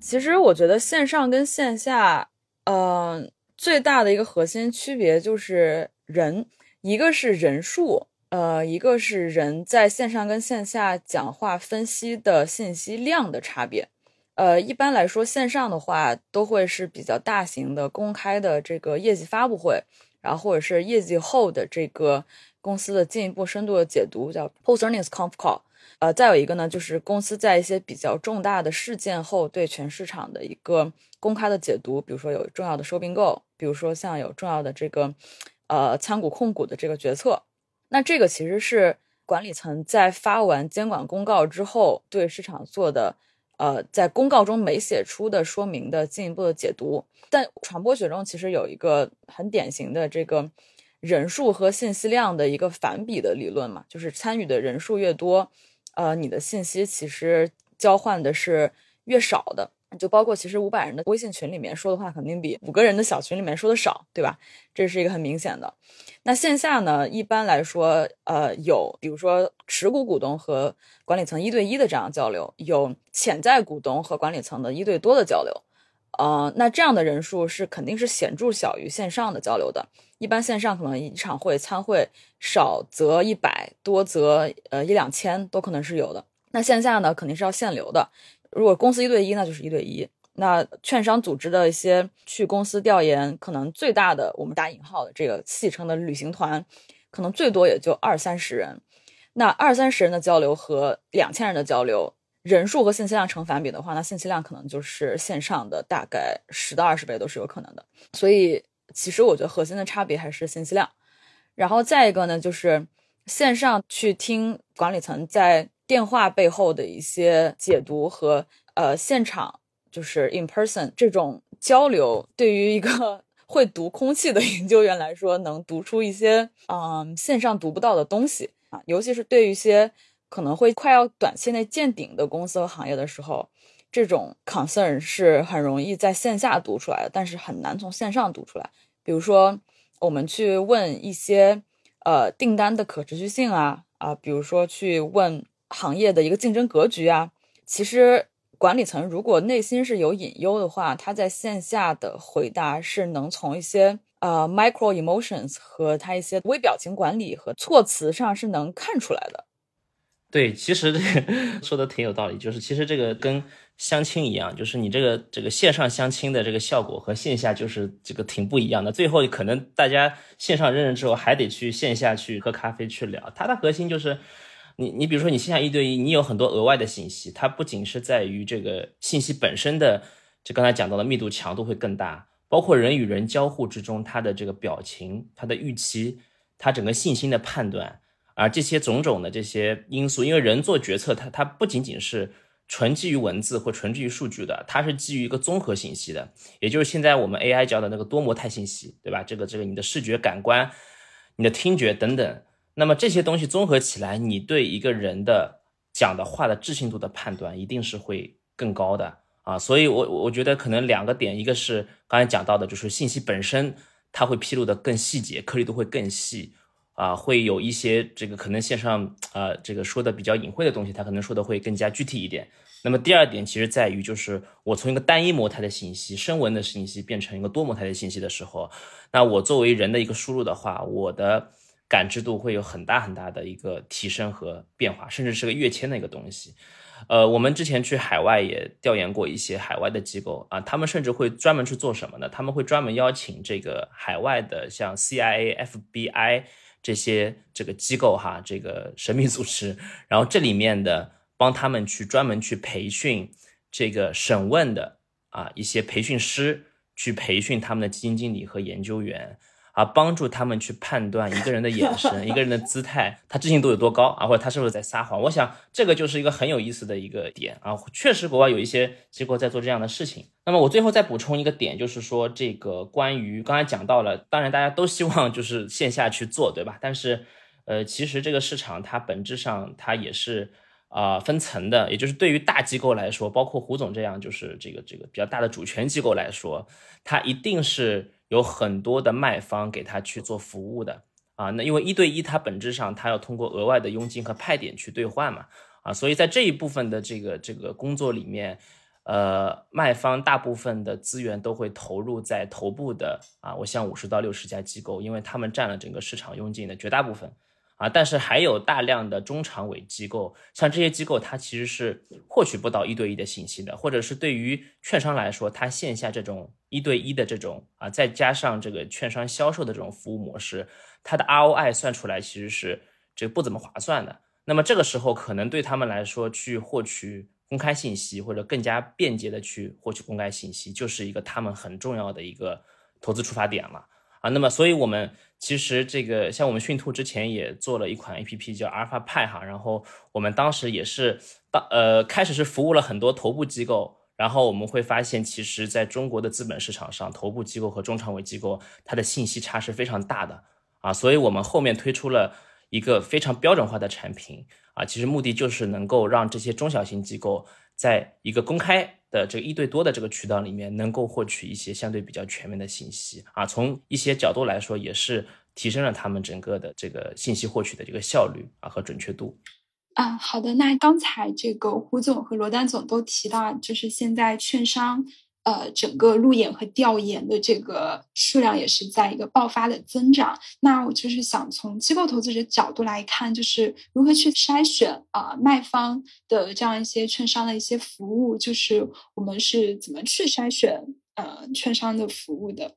其实我觉得线上跟线下，呃，最大的一个核心区别就是人，一个是人数，呃，一个是人在线上跟线下讲话分析的信息量的差别。呃，一般来说，线上的话都会是比较大型的公开的这个业绩发布会，然后或者是业绩后的这个。公司的进一步深度的解读叫 post earnings conf call，呃，再有一个呢，就是公司在一些比较重大的事件后对全市场的一个公开的解读，比如说有重要的收并购，比如说像有重要的这个呃参股控股的这个决策，那这个其实是管理层在发完监管公告之后对市场做的呃在公告中没写出的说明的进一步的解读，但传播学中其实有一个很典型的这个。人数和信息量的一个反比的理论嘛，就是参与的人数越多，呃，你的信息其实交换的是越少的。就包括其实五百人的微信群里面说的话，肯定比五个人的小群里面说的少，对吧？这是一个很明显的。那线下呢，一般来说，呃，有比如说持股股东和管理层一对一的这样交流，有潜在股东和管理层的一对多的交流。呃，那这样的人数是肯定是显著小于线上的交流的。一般线上可能一场会参会少则一百多则呃一两千都可能是有的。那线下呢，肯定是要限流的。如果公司一对一，那就是一对一。那券商组织的一些去公司调研，可能最大的我们打引号的这个戏称的旅行团，可能最多也就二三十人。那二三十人的交流和两千人的交流。人数和信息量成反比的话，那信息量可能就是线上的大概十到二十倍都是有可能的。所以，其实我觉得核心的差别还是信息量。然后再一个呢，就是线上去听管理层在电话背后的一些解读和呃现场就是 in person 这种交流，对于一个 会读空气的研究员来说，能读出一些嗯线上读不到的东西啊，尤其是对于一些。可能会快要短期内见顶的公司和行业的时候，这种 concern 是很容易在线下读出来的，但是很难从线上读出来。比如说，我们去问一些呃订单的可持续性啊啊，比如说去问行业的一个竞争格局啊，其实管理层如果内心是有隐忧的话，他在线下的回答是能从一些呃 micro emotions 和他一些微表情管理和措辞上是能看出来的。对，其实这个 说的挺有道理，就是其实这个跟相亲一样，就是你这个这个线上相亲的这个效果和线下就是这个挺不一样的。最后可能大家线上认识之后，还得去线下去喝咖啡去聊。它的核心就是，你你比如说你线下一对一，你有很多额外的信息，它不仅是在于这个信息本身的，就刚才讲到的密度强度会更大，包括人与人交互之中，他的这个表情、他的预期、他整个信心的判断。而这些种种的这些因素，因为人做决策，它它不仅仅是纯基于文字或纯基于数据的，它是基于一个综合信息的，也就是现在我们 AI 教的那个多模态信息，对吧？这个这个你的视觉感官、你的听觉等等，那么这些东西综合起来，你对一个人的讲的话的置信度的判断一定是会更高的啊。所以，我我觉得可能两个点，一个是刚才讲到的，就是信息本身它会披露的更细节，颗粒度会更细。啊，会有一些这个可能线上啊，这个说的比较隐晦的东西，他可能说的会更加具体一点。那么第二点，其实在于就是我从一个单一模态的信息、声纹的信息变成一个多模态的信息的时候，那我作为人的一个输入的话，我的感知度会有很大很大的一个提升和变化，甚至是个跃迁的一个东西。呃，我们之前去海外也调研过一些海外的机构啊，他们甚至会专门去做什么呢？他们会专门邀请这个海外的像 CIA、FBI。这些这个机构哈，这个神秘组织，然后这里面的帮他们去专门去培训这个审问的啊一些培训师，去培训他们的基金经理和研究员。啊，帮助他们去判断一个人的眼神、一个人的姿态，他自信度有多高啊，或者他是不是在撒谎？我想这个就是一个很有意思的一个点啊。确实，国外有一些机构在做这样的事情。那么我最后再补充一个点，就是说这个关于刚才讲到了，当然大家都希望就是线下去做，对吧？但是，呃，其实这个市场它本质上它也是啊分层的，也就是对于大机构来说，包括胡总这样就是这个这个比较大的主权机构来说，它一定是。有很多的卖方给他去做服务的啊，那因为一对一，它本质上它要通过额外的佣金和派点去兑换嘛啊，所以在这一部分的这个这个工作里面，呃，卖方大部分的资源都会投入在头部的啊，我像五十到六十家机构，因为他们占了整个市场佣金的绝大部分。啊，但是还有大量的中长尾机构，像这些机构，它其实是获取不到一对一的信息的，或者是对于券商来说，它线下这种一对一的这种啊，再加上这个券商销售的这种服务模式，它的 ROI 算出来其实是这不怎么划算的。那么这个时候，可能对他们来说，去获取公开信息或者更加便捷的去获取公开信息，就是一个他们很重要的一个投资出发点了。啊，那么所以我们其实这个像我们讯兔之前也做了一款 A P P 叫阿尔法派哈，然后我们当时也是当呃开始是服务了很多头部机构，然后我们会发现，其实在中国的资本市场上，头部机构和中长尾机构它的信息差是非常大的啊，所以我们后面推出了一个非常标准化的产品啊，其实目的就是能够让这些中小型机构在一个公开。的这个一对多的这个渠道里面，能够获取一些相对比较全面的信息啊，从一些角度来说，也是提升了他们整个的这个信息获取的这个效率啊和准确度。啊，好的，那刚才这个胡总和罗丹总都提到，就是现在券商。呃，整个路演和调研的这个数量也是在一个爆发的增长。那我就是想从机构投资者角度来看，就是如何去筛选啊卖方的这样一些券商的一些服务，就是我们是怎么去筛选呃券商的服务的？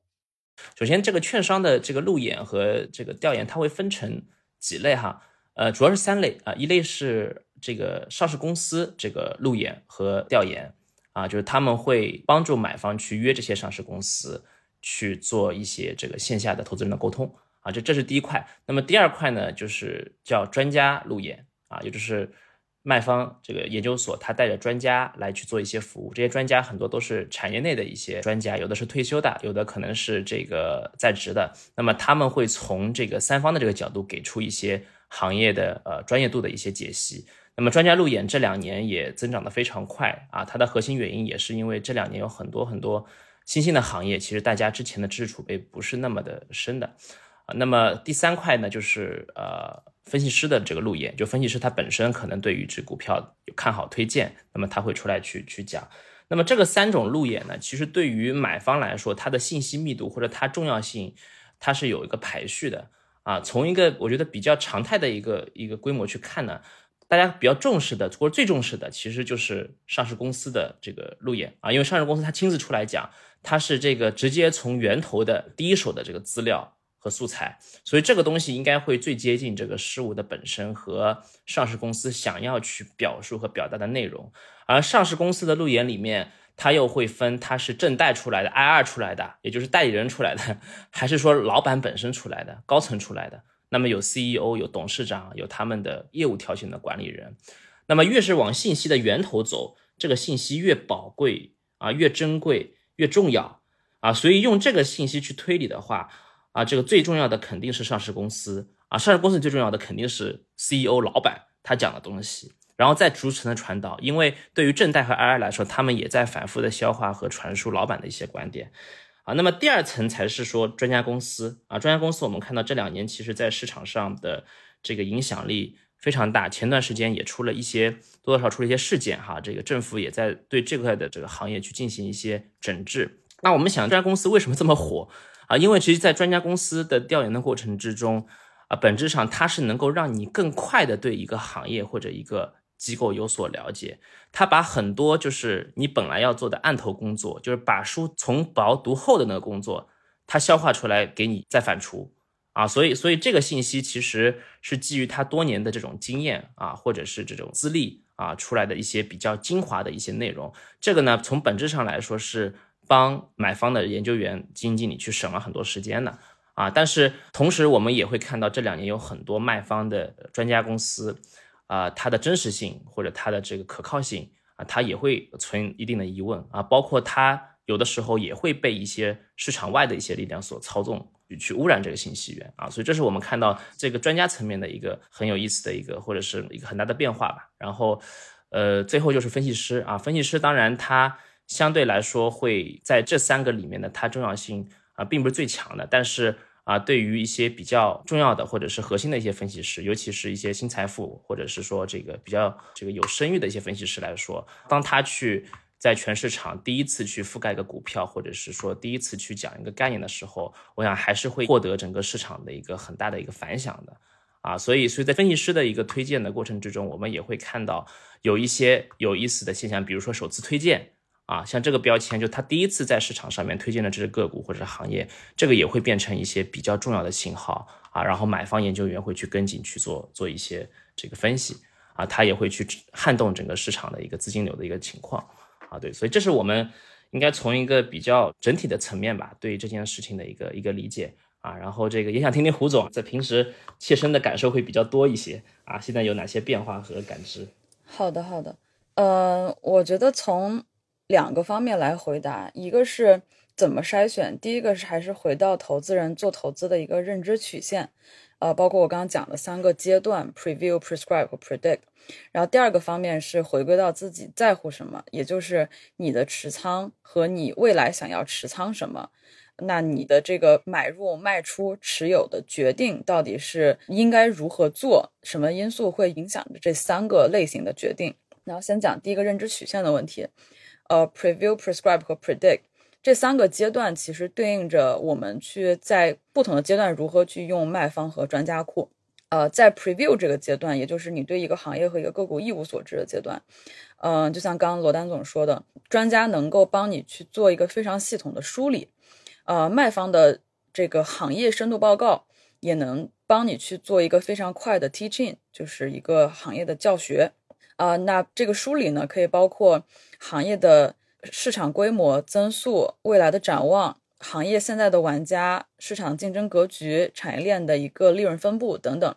首先，这个券商的这个路演和这个调研，它会分成几类哈，呃，主要是三类啊，一类是这个上市公司这个路演和调研。啊，就是他们会帮助买方去约这些上市公司去做一些这个线下的投资人的沟通啊，这这是第一块。那么第二块呢，就是叫专家路演啊，也就是卖方这个研究所，他带着专家来去做一些服务。这些专家很多都是产业内的一些专家，有的是退休的，有的可能是这个在职的。那么他们会从这个三方的这个角度给出一些行业的呃专业度的一些解析。那么专家路演这两年也增长的非常快啊，它的核心原因也是因为这两年有很多很多新兴的行业，其实大家之前的知识储备不是那么的深的啊。那么第三块呢，就是呃分析师的这个路演，就分析师他本身可能对于这股票有看好推荐，那么他会出来去去讲。那么这个三种路演呢，其实对于买方来说，它的信息密度或者它重要性，它是有一个排序的啊。从一个我觉得比较常态的一个一个规模去看呢。大家比较重视的，或者最重视的，其实就是上市公司的这个路演啊，因为上市公司他亲自出来讲，他是这个直接从源头的第一手的这个资料和素材，所以这个东西应该会最接近这个事物的本身和上市公司想要去表述和表达的内容。而上市公司的路演里面，它又会分，它是正带出来的，I 二出来的，也就是代理人出来的，还是说老板本身出来的，高层出来的。那么有 CEO，有董事长，有他们的业务条线的管理人。那么越是往信息的源头走，这个信息越宝贵啊，越珍贵，越重要啊。所以用这个信息去推理的话啊，这个最重要的肯定是上市公司啊，上市公司最重要的肯定是 CEO 老板他讲的东西，然后再逐层的传导。因为对于正代和 II 来说，他们也在反复的消化和传输老板的一些观点。啊，那么第二层才是说专家公司啊，专家公司我们看到这两年其实在市场上的这个影响力非常大，前段时间也出了一些多多少出了一些事件哈，这个政府也在对这块的这个行业去进行一些整治。那我们想，专家公司为什么这么火啊？因为其实，在专家公司的调研的过程之中啊，本质上它是能够让你更快的对一个行业或者一个。机构有所了解，他把很多就是你本来要做的案头工作，就是把书从薄读厚的那个工作，他消化出来给你再反刍啊，所以所以这个信息其实是基于他多年的这种经验啊，或者是这种资历啊出来的一些比较精华的一些内容。这个呢，从本质上来说是。帮买方的研究员、基金经理去省了很多时间的啊。但是同时，我们也会看到这两年有很多卖方的专家公司，啊，它的真实性或者它的这个可靠性啊，它也会存一定的疑问啊。包括它有的时候也会被一些市场外的一些力量所操纵。去污染这个信息源啊，所以这是我们看到这个专家层面的一个很有意思的一个或者是一个很大的变化吧。然后，呃，最后就是分析师啊，分析师当然他相对来说会在这三个里面呢，它重要性啊并不是最强的，但是啊，对于一些比较重要的或者是核心的一些分析师，尤其是一些新财富或者是说这个比较这个有声誉的一些分析师来说，当他去。在全市场第一次去覆盖一个股票，或者是说第一次去讲一个概念的时候，我想还是会获得整个市场的一个很大的一个反响的，啊，所以所以在分析师的一个推荐的过程之中，我们也会看到有一些有意思的现象，比如说首次推荐，啊，像这个标签，就他第一次在市场上面推荐的这只个股或者行业，这个也会变成一些比较重要的信号啊，然后买方研究员会去跟进去做做一些这个分析，啊，他也会去撼动整个市场的一个资金流的一个情况。啊，对，所以这是我们应该从一个比较整体的层面吧，对这件事情的一个一个理解啊。然后这个也想听听胡总在平时切身的感受会比较多一些啊，现在有哪些变化和感知？好的，好的，呃，我觉得从两个方面来回答，一个是怎么筛选，第一个是还是回到投资人做投资的一个认知曲线。呃，包括我刚刚讲的三个阶段：preview、prescribe 和 predict。然后第二个方面是回归到自己在乎什么，也就是你的持仓和你未来想要持仓什么。那你的这个买入、卖出、持有的决定到底是应该如何做？什么因素会影响着这三个类型的决定？然后先讲第一个认知曲线的问题。呃，preview、prescribe 和 predict。这三个阶段其实对应着我们去在不同的阶段如何去用卖方和专家库。呃，在 preview 这个阶段，也就是你对一个行业和一个个股一无所知的阶段，嗯，就像刚刚罗丹总说的，专家能够帮你去做一个非常系统的梳理，呃，卖方的这个行业深度报告也能帮你去做一个非常快的 teaching，就是一个行业的教学。啊，那这个梳理呢，可以包括行业的。市场规模增速、未来的展望、行业现在的玩家、市场竞争格局、产业链的一个利润分布等等，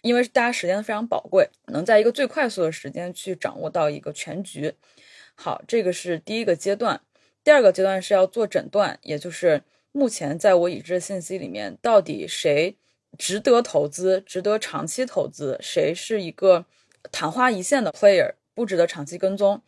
因为大家时间非常宝贵，能在一个最快速的时间去掌握到一个全局。好，这个是第一个阶段。第二个阶段是要做诊断，也就是目前在我已知的信息里面，到底谁值得投资、值得长期投资，谁是一个昙花一现的 player，不值得长期跟踪。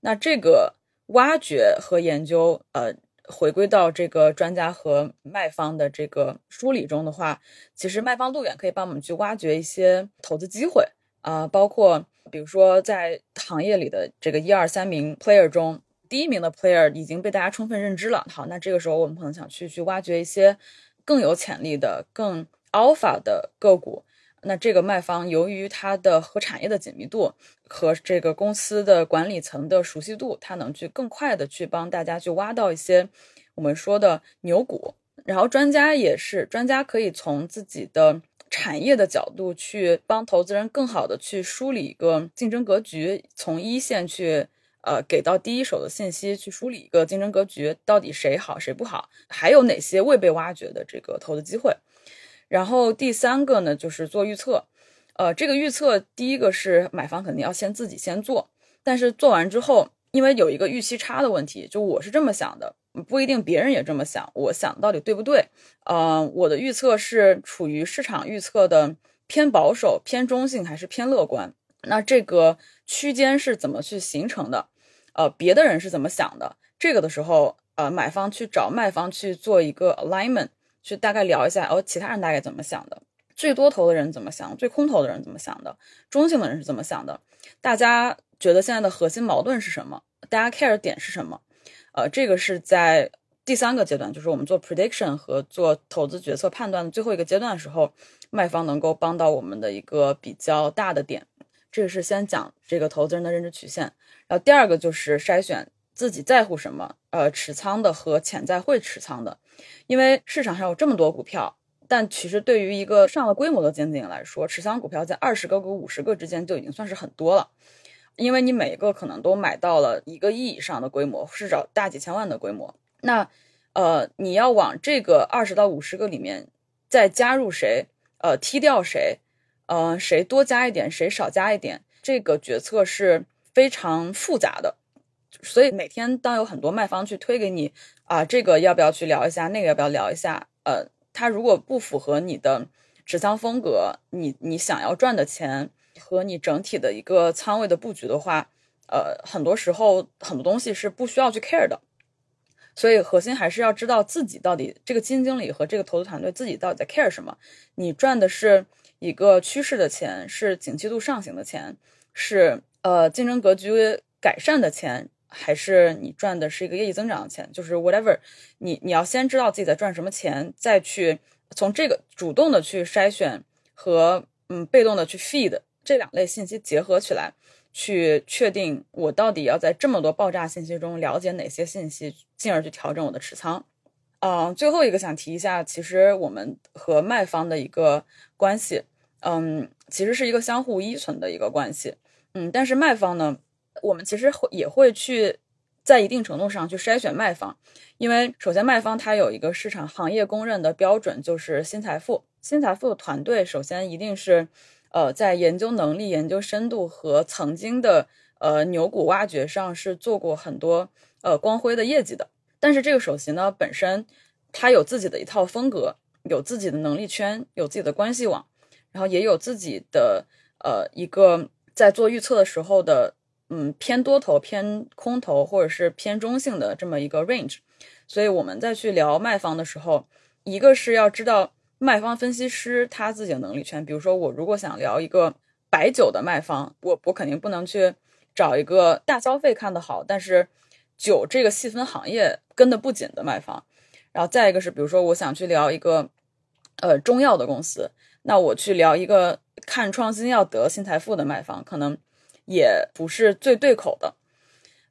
那这个。挖掘和研究，呃，回归到这个专家和卖方的这个梳理中的话，其实卖方路远可以帮我们去挖掘一些投资机会啊，包括比如说在行业里的这个一二三名 player 中，第一名的 player 已经被大家充分认知了。好，那这个时候我们可能想去去挖掘一些更有潜力的、更 alpha 的个股。那这个卖方由于它的和产业的紧密度和这个公司的管理层的熟悉度，它能去更快的去帮大家去挖到一些我们说的牛股。然后专家也是，专家可以从自己的产业的角度去帮投资人更好的去梳理一个竞争格局，从一线去呃给到第一手的信息，去梳理一个竞争格局到底谁好谁不好，还有哪些未被挖掘的这个投资机会。然后第三个呢，就是做预测，呃，这个预测第一个是买方肯定要先自己先做，但是做完之后，因为有一个预期差的问题，就我是这么想的，不一定别人也这么想，我想到底对不对？呃，我的预测是处于市场预测的偏保守、偏中性还是偏乐观？那这个区间是怎么去形成的？呃，别的人是怎么想的？这个的时候，呃，买方去找卖方去做一个 alignment。去大概聊一下，哦，其他人大概怎么想的？最多头的人怎么想？最空头的人怎么想的？中性的人是怎么想的？大家觉得现在的核心矛盾是什么？大家 care 点是什么？呃，这个是在第三个阶段，就是我们做 prediction 和做投资决策判断的最后一个阶段的时候，卖方能够帮到我们的一个比较大的点。这个是先讲这个投资人的认知曲线，然后第二个就是筛选自己在乎什么，呃，持仓的和潜在会持仓的。因为市场上有这么多股票，但其实对于一个上了规模的基金经理来说，持仓股票在二十个和五十个之间就已经算是很多了。因为你每一个可能都买到了一个亿以上的规模，至少大几千万的规模。那呃，你要往这个二十到五十个里面再加入谁，呃，踢掉谁，呃，谁多加一点，谁少加一点，这个决策是非常复杂的。所以每天当有很多卖方去推给你啊，这个要不要去聊一下，那个要不要聊一下？呃，他如果不符合你的持仓风格，你你想要赚的钱和你整体的一个仓位的布局的话，呃，很多时候很多东西是不需要去 care 的。所以核心还是要知道自己到底这个基金经理和这个投资团队自己到底在 care 什么。你赚的是一个趋势的钱，是景气度上行的钱，是呃竞争格局改善的钱。还是你赚的是一个业绩增长的钱，就是 whatever，你你要先知道自己在赚什么钱，再去从这个主动的去筛选和嗯被动的去 feed 这两类信息结合起来，去确定我到底要在这么多爆炸信息中了解哪些信息，进而去调整我的持仓。嗯，最后一个想提一下，其实我们和卖方的一个关系，嗯，其实是一个相互依存的一个关系，嗯，但是卖方呢。我们其实会也会去在一定程度上去筛选卖方，因为首先卖方它有一个市场行业公认的标准，就是新财富。新财富的团队首先一定是，呃，在研究能力、研究深度和曾经的呃牛股挖掘上是做过很多呃光辉的业绩的。但是这个首席呢本身，它有自己的一套风格，有自己的能力圈，有自己的关系网，然后也有自己的呃一个在做预测的时候的。嗯，偏多头、偏空头，或者是偏中性的这么一个 range，所以我们再去聊卖方的时候，一个是要知道卖方分析师他自己的能力圈。比如说，我如果想聊一个白酒的卖方，我我肯定不能去找一个大消费看得好，但是酒这个细分行业跟得不紧的卖方。然后再一个是，比如说我想去聊一个呃中药的公司，那我去聊一个看创新要得新财富的卖方，可能。也不是最对口的，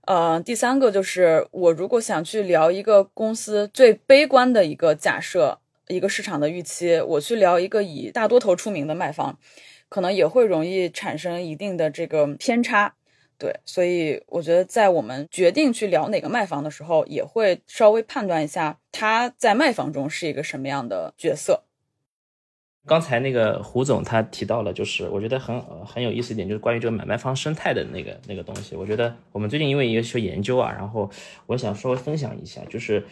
呃，第三个就是我如果想去聊一个公司最悲观的一个假设，一个市场的预期，我去聊一个以大多头出名的卖方，可能也会容易产生一定的这个偏差，对，所以我觉得在我们决定去聊哪个卖方的时候，也会稍微判断一下他在卖方中是一个什么样的角色。刚才那个胡总他提到了，就是我觉得很很有意思一点，就是关于这个买卖方生态的那个那个东西。我觉得我们最近因为一个学研究啊，然后我想稍微分享一下，就是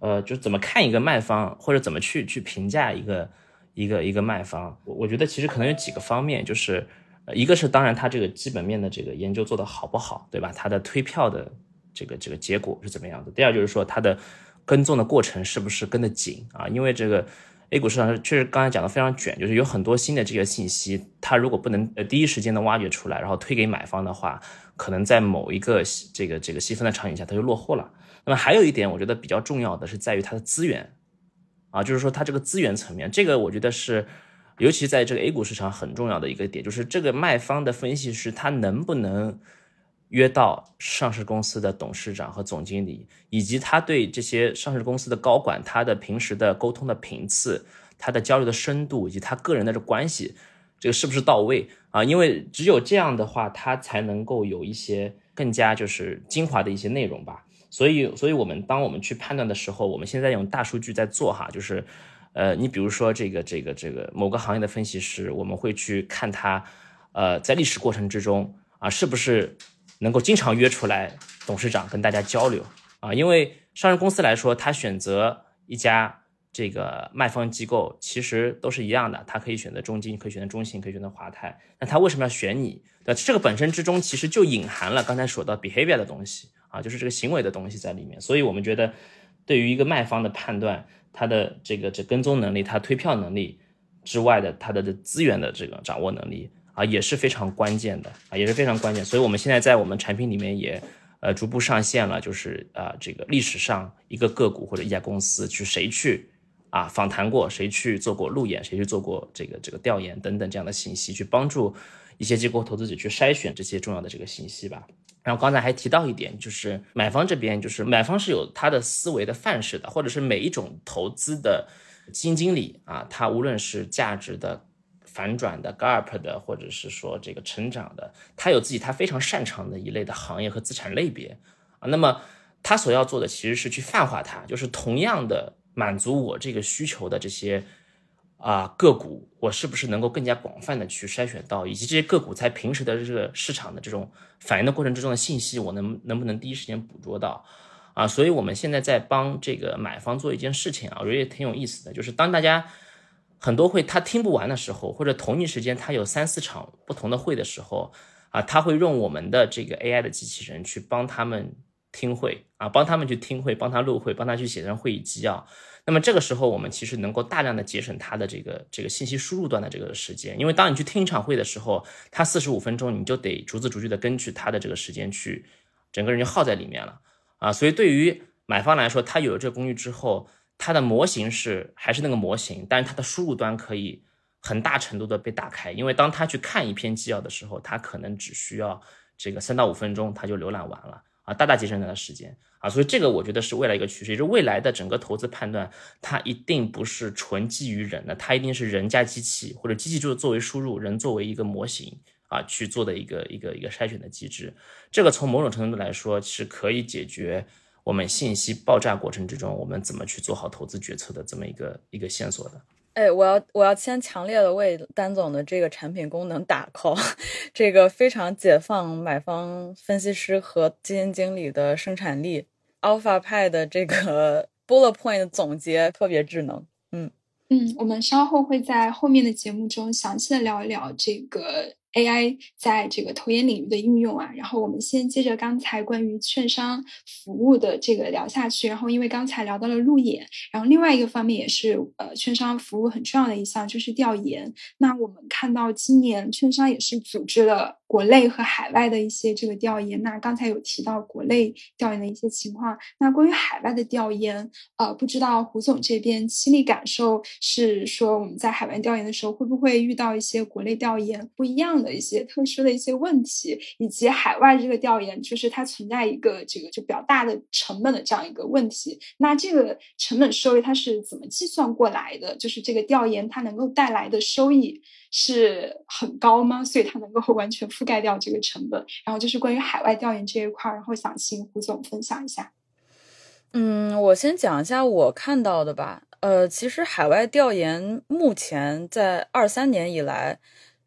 呃，就怎么看一个卖方，或者怎么去去评价一个一个一个卖方。我我觉得其实可能有几个方面，就是一个是当然他这个基本面的这个研究做得好不好，对吧？他的推票的这个这个结果是怎么样的？第二就是说他的跟踪的过程是不是跟得紧啊？因为这个。A 股市场确实刚才讲的非常卷，就是有很多新的这个信息，它如果不能呃第一时间的挖掘出来，然后推给买方的话，可能在某一个这个这个细分的场景下，它就落后了。那么还有一点，我觉得比较重要的是在于它的资源，啊，就是说它这个资源层面，这个我觉得是，尤其在这个 A 股市场很重要的一个点，就是这个卖方的分析师他能不能。约到上市公司的董事长和总经理，以及他对这些上市公司的高管，他的平时的沟通的频次，他的交流的深度，以及他个人的这关系，这个是不是到位啊？因为只有这样的话，他才能够有一些更加就是精华的一些内容吧。所以，所以我们当我们去判断的时候，我们现在用大数据在做哈，就是，呃，你比如说这个这个这个某个行业的分析师，我们会去看他，呃，在历史过程之中啊，是不是。能够经常约出来董事长跟大家交流啊，因为上市公司来说，他选择一家这个卖方机构其实都是一样的，他可以选择中金，可以选择中信，可以选择华泰，那他为什么要选你？那这个本身之中其实就隐含了刚才说到 behavior 的东西啊，就是这个行为的东西在里面。所以我们觉得，对于一个卖方的判断，他的这个这跟踪能力，他推票能力之外的，他的资源的这个掌握能力。啊，也是非常关键的啊，也是非常关键。所以，我们现在在我们产品里面也，呃，逐步上线了。就是啊，这个历史上一个个股或者一家公司，去谁去啊访谈过，谁去做过路演，谁去做过这个这个调研等等这样的信息，去帮助一些机构投资者去筛选这些重要的这个信息吧。然后刚才还提到一点，就是买方这边，就是买方是有他的思维的范式的，或者是每一种投资的基金经理啊，他无论是价值的。反转的、gap 的，或者是说这个成长的，他有自己他非常擅长的一类的行业和资产类别啊。那么他所要做的其实是去泛化它，就是同样的满足我这个需求的这些啊个股，我是不是能够更加广泛的去筛选到，以及这些个股在平时的这个市场的这种反应的过程之中的信息，我能能不能第一时间捕捉到啊？所以我们现在在帮这个买方做一件事情啊，我觉得也挺有意思的，就是当大家很多会他听不完的时候，或者同一时间他有三四场不同的会的时候啊，他会用我们的这个 AI 的机器人去帮他们。听会啊，帮他们去听会，帮他录会，帮他去写成会议纪要。那么这个时候，我们其实能够大量的节省他的这个这个信息输入端的这个时间。因为当你去听一场会的时候，他四十五分钟，你就得逐字逐句的根据他的这个时间去，整个人就耗在里面了啊。所以对于买方来说，他有了这个工具之后，它的模型是还是那个模型，但是它的输入端可以很大程度的被打开。因为当他去看一篇纪要的时候，他可能只需要这个三到五分钟，他就浏览完了。啊，大大节省他的时间啊，所以这个我觉得是未来一个趋势，也就是未来的整个投资判断，它一定不是纯基于人的，它一定是人加机器，或者机器就是作为输入，人作为一个模型啊去做的一个一个一个筛选的机制。这个从某种程度来说是可以解决我们信息爆炸过程之中，我们怎么去做好投资决策的这么一个一个线索的。哎，我要我要先强烈的为丹总的这个产品功能打 call，这个非常解放买方分析师和基金经理的生产力。Alpha 派的这个 bullet point 总结特别智能，嗯嗯，我们稍后会在后面的节目中详细的聊一聊这个。AI 在这个投研领域的应用啊，然后我们先接着刚才关于券商服务的这个聊下去。然后因为刚才聊到了路演，然后另外一个方面也是呃券商服务很重要的一项就是调研。那我们看到今年券商也是组织了。国内和海外的一些这个调研，那刚才有提到国内调研的一些情况。那关于海外的调研，呃，不知道胡总这边亲历感受是说，我们在海外调研的时候，会不会遇到一些国内调研不一样的一些特殊的一些问题，以及海外这个调研，就是它存在一个这个就比较大的成本的这样一个问题。那这个成本收益它是怎么计算过来的？就是这个调研它能够带来的收益。是很高吗？所以它能够 完全覆盖掉这个成本。然后就是关于海外调研这一块，然后想请胡总分享一下。嗯，我先讲一下我看到的吧。呃，其实海外调研目前在二三年以来，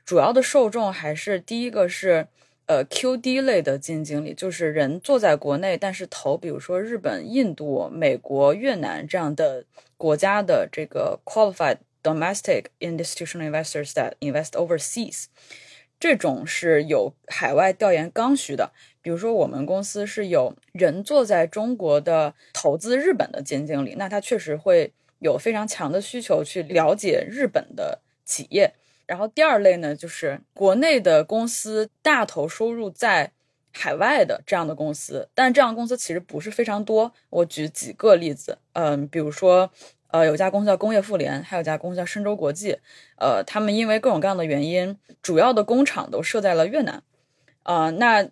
主要的受众还是第一个是呃 QD 类的基金经理，就是人坐在国内，但是投比如说日本、印度、美国、越南这样的国家的这个 qualified。Domestic institutional investors that invest overseas，这种是有海外调研刚需的。比如说，我们公司是有人坐在中国的投资日本的基金经理，那他确实会有非常强的需求去了解日本的企业。然后第二类呢，就是国内的公司大头收入在海外的这样的公司，但这样公司其实不是非常多。我举几个例子，嗯，比如说。呃，有家公司叫工业妇联，还有家公司叫深州国际。呃，他们因为各种各样的原因，主要的工厂都设在了越南。呃，那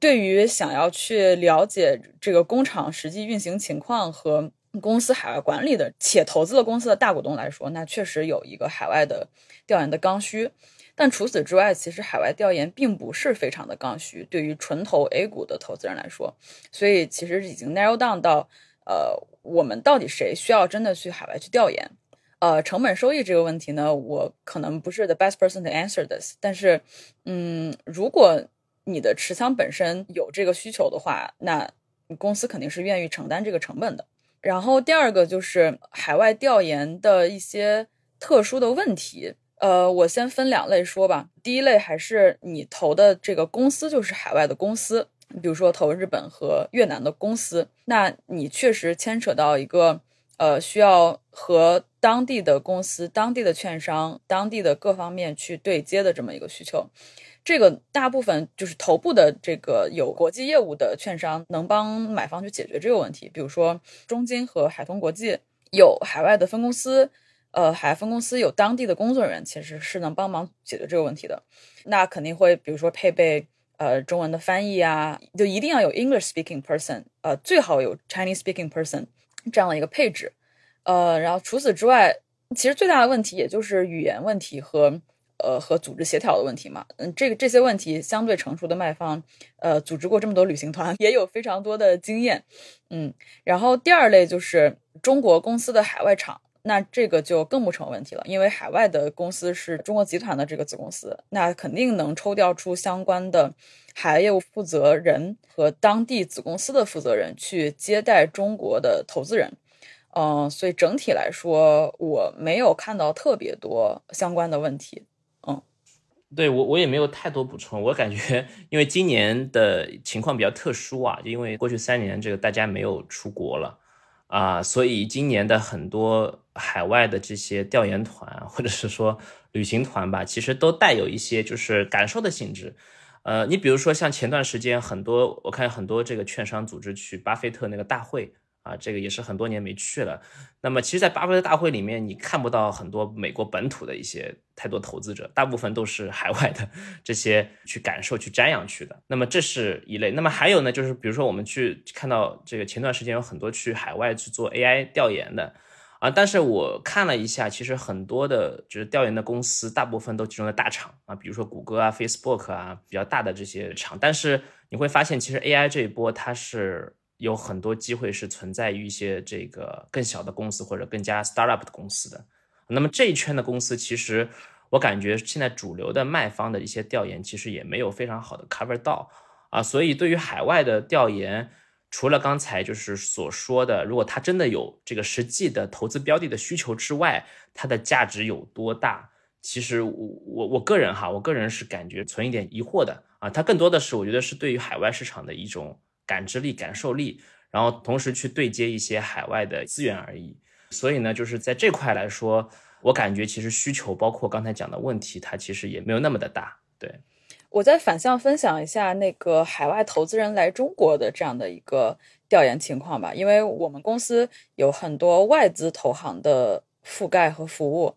对于想要去了解这个工厂实际运行情况和公司海外管理的，且投资了公司的大股东来说，那确实有一个海外的调研的刚需。但除此之外，其实海外调研并不是非常的刚需，对于纯投 A 股的投资人来说，所以其实已经 narrow down 到。呃，我们到底谁需要真的去海外去调研？呃，成本收益这个问题呢，我可能不是 the best person to answer this。但是，嗯，如果你的持仓本身有这个需求的话，那公司肯定是愿意承担这个成本的。然后第二个就是海外调研的一些特殊的问题。呃，我先分两类说吧。第一类还是你投的这个公司就是海外的公司。比如说投日本和越南的公司，那你确实牵扯到一个呃需要和当地的公司、当地的券商、当地的各方面去对接的这么一个需求。这个大部分就是头部的这个有国际业务的券商能帮买方去解决这个问题。比如说中金和海通国际有海外的分公司，呃，海外分公司有当地的工作人员，其实是能帮忙解决这个问题的。那肯定会比如说配备。呃，中文的翻译啊，就一定要有 English speaking person，呃，最好有 Chinese speaking person 这样的一个配置。呃，然后除此之外，其实最大的问题也就是语言问题和呃和组织协调的问题嘛。嗯，这个这些问题相对成熟的卖方，呃，组织过这么多旅行团，也有非常多的经验。嗯，然后第二类就是中国公司的海外厂。那这个就更不成问题了，因为海外的公司是中国集团的这个子公司，那肯定能抽调出相关的海外业务负责人和当地子公司的负责人去接待中国的投资人。嗯，所以整体来说，我没有看到特别多相关的问题。对我我也没有太多补充，我感觉因为今年的情况比较特殊啊，因为过去三年这个大家没有出国了。啊，所以今年的很多海外的这些调研团，或者是说旅行团吧，其实都带有一些就是感受的性质。呃，你比如说像前段时间很多，我看很多这个券商组织去巴菲特那个大会。啊，这个也是很多年没去了。那么，其实，在巴菲特大会里面，你看不到很多美国本土的一些太多投资者，大部分都是海外的这些去感受、去瞻仰去的。那么，这是一类。那么还有呢，就是比如说我们去看到这个前段时间有很多去海外去做 AI 调研的啊，但是我看了一下，其实很多的就是调研的公司，大部分都集中在大厂啊，比如说谷歌啊、Facebook 啊，比较大的这些厂。但是你会发现，其实 AI 这一波它是。有很多机会是存在于一些这个更小的公司或者更加 startup 的公司的。那么这一圈的公司，其实我感觉现在主流的卖方的一些调研，其实也没有非常好的 cover 到啊。所以对于海外的调研，除了刚才就是所说的，如果它真的有这个实际的投资标的的需求之外，它的价值有多大？其实我我我个人哈，我个人是感觉存一点疑惑的啊。它更多的是我觉得是对于海外市场的一种。感知力、感受力，然后同时去对接一些海外的资源而已。所以呢，就是在这块来说，我感觉其实需求，包括刚才讲的问题，它其实也没有那么的大。对，我再反向分享一下那个海外投资人来中国的这样的一个调研情况吧，因为我们公司有很多外资投行的覆盖和服务。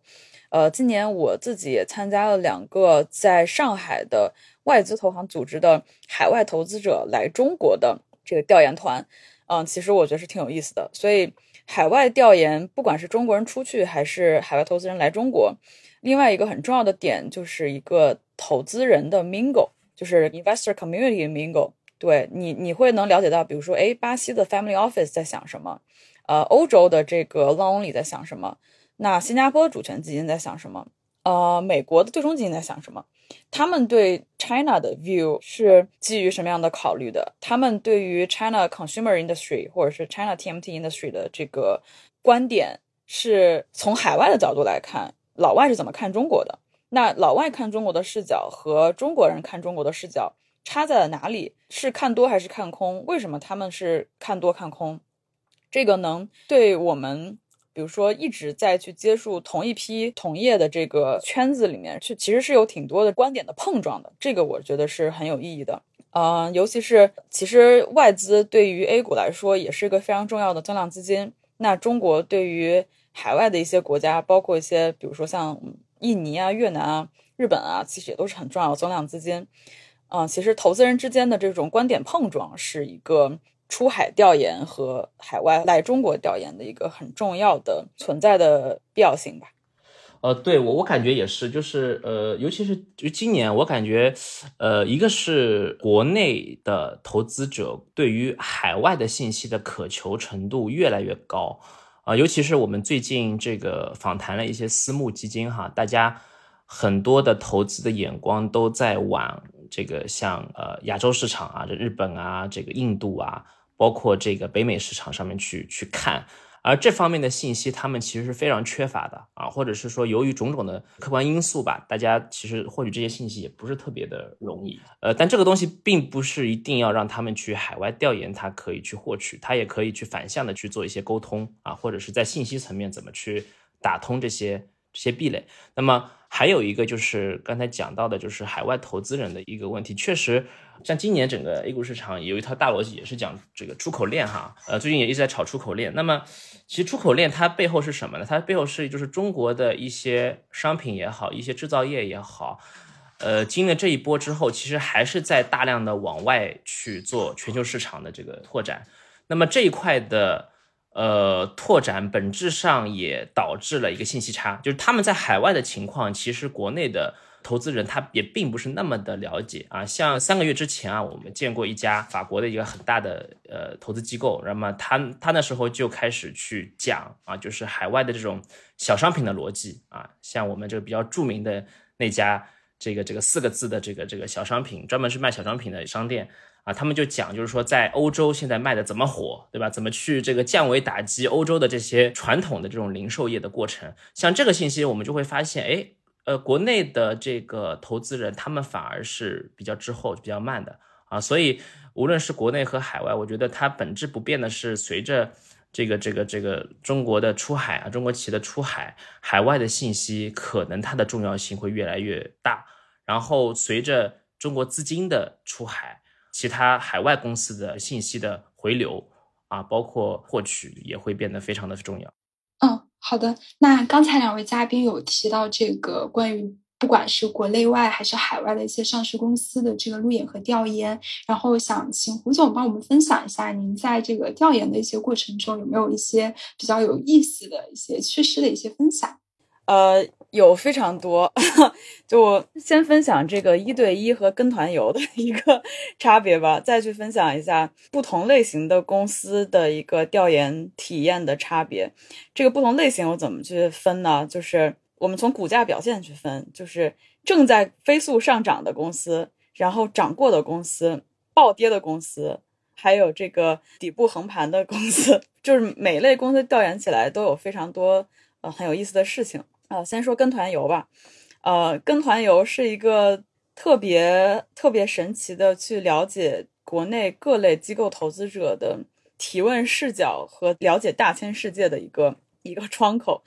呃，今年我自己也参加了两个在上海的。外资投行组织的海外投资者来中国的这个调研团，嗯，其实我觉得是挺有意思的。所以海外调研，不管是中国人出去还是海外投资人来中国，另外一个很重要的点就是一个投资人的 mingle，就是 investor community mingle。对你，你会能了解到，比如说，哎，巴西的 family office 在想什么？呃，欧洲的这个 longly 在想什么？那新加坡主权基金在想什么？呃，美国的对冲基金在想什么？他们对 China 的 view 是基于什么样的考虑的？他们对于 China consumer industry 或者是 China TMT industry 的这个观点是从海外的角度来看，老外是怎么看中国的？那老外看中国的视角和中国人看中国的视角差在了哪里？是看多还是看空？为什么他们是看多看空？这个能对我们？比如说，一直在去接触同一批同业的这个圈子里面，去其实是有挺多的观点的碰撞的。这个我觉得是很有意义的。嗯，尤其是其实外资对于 A 股来说也是一个非常重要的增量资金。那中国对于海外的一些国家，包括一些比如说像印尼啊、越南啊、日本啊，其实也都是很重要的增量资金。嗯，其实投资人之间的这种观点碰撞是一个。出海调研和海外来中国调研的一个很重要的存在的必要性吧。呃，对我我感觉也是，就是呃，尤其是就今年，我感觉呃，一个是国内的投资者对于海外的信息的渴求程度越来越高啊，尤其是我们最近这个访谈了一些私募基金哈，大家很多的投资的眼光都在往这个像呃亚洲市场啊，这日本啊，这个印度啊。包括这个北美市场上面去去看，而这方面的信息他们其实是非常缺乏的啊，或者是说由于种种的客观因素吧，大家其实获取这些信息也不是特别的容易。呃，但这个东西并不是一定要让他们去海外调研，他可以去获取，他也可以去反向的去做一些沟通啊，或者是在信息层面怎么去打通这些这些壁垒。那么还有一个就是刚才讲到的，就是海外投资人的一个问题，确实。像今年整个 A 股市场有一套大逻辑，也是讲这个出口链哈，呃，最近也一直在炒出口链。那么，其实出口链它背后是什么呢？它背后是就是中国的一些商品也好，一些制造业也好，呃，经历了这一波之后，其实还是在大量的往外去做全球市场的这个拓展。那么这一块的呃拓展，本质上也导致了一个信息差，就是他们在海外的情况，其实国内的。投资人他也并不是那么的了解啊。像三个月之前啊，我们见过一家法国的一个很大的呃投资机构，那么他他那时候就开始去讲啊，就是海外的这种小商品的逻辑啊，像我们这个比较著名的那家这个这个四个字的这个这个小商品，专门是卖小商品的商店。啊，他们就讲，就是说在欧洲现在卖的怎么火，对吧？怎么去这个降维打击欧洲的这些传统的这种零售业的过程？像这个信息，我们就会发现，哎，呃，国内的这个投资人他们反而是比较滞后、比较慢的啊。所以无论是国内和海外，我觉得它本质不变的是，随着这个这个这个中国的出海啊，中国企业的出海，海外的信息可能它的重要性会越来越大。然后随着中国资金的出海。其他海外公司的信息的回流啊，包括获取也会变得非常的重要。好的。那刚才两位嘉宾有提到这个关于不管是国内外还是海外的一些上市公司的这个路演和调研，然后想请胡总帮我们分享一下，您在这个调研的一些过程中有没有一些比较有意思的一些趣事的一些分享？呃，有非常多，就我先分享这个一对一和跟团游的一个差别吧，再去分享一下不同类型的公司的一个调研体验的差别。这个不同类型我怎么去分呢？就是我们从股价表现去分，就是正在飞速上涨的公司，然后涨过的公司，暴跌的公司，还有这个底部横盘的公司，就是每类公司调研起来都有非常多呃很有意思的事情。啊，先说跟团游吧。呃，跟团游是一个特别特别神奇的去了解国内各类机构投资者的提问视角和了解大千世界的一个一个窗口。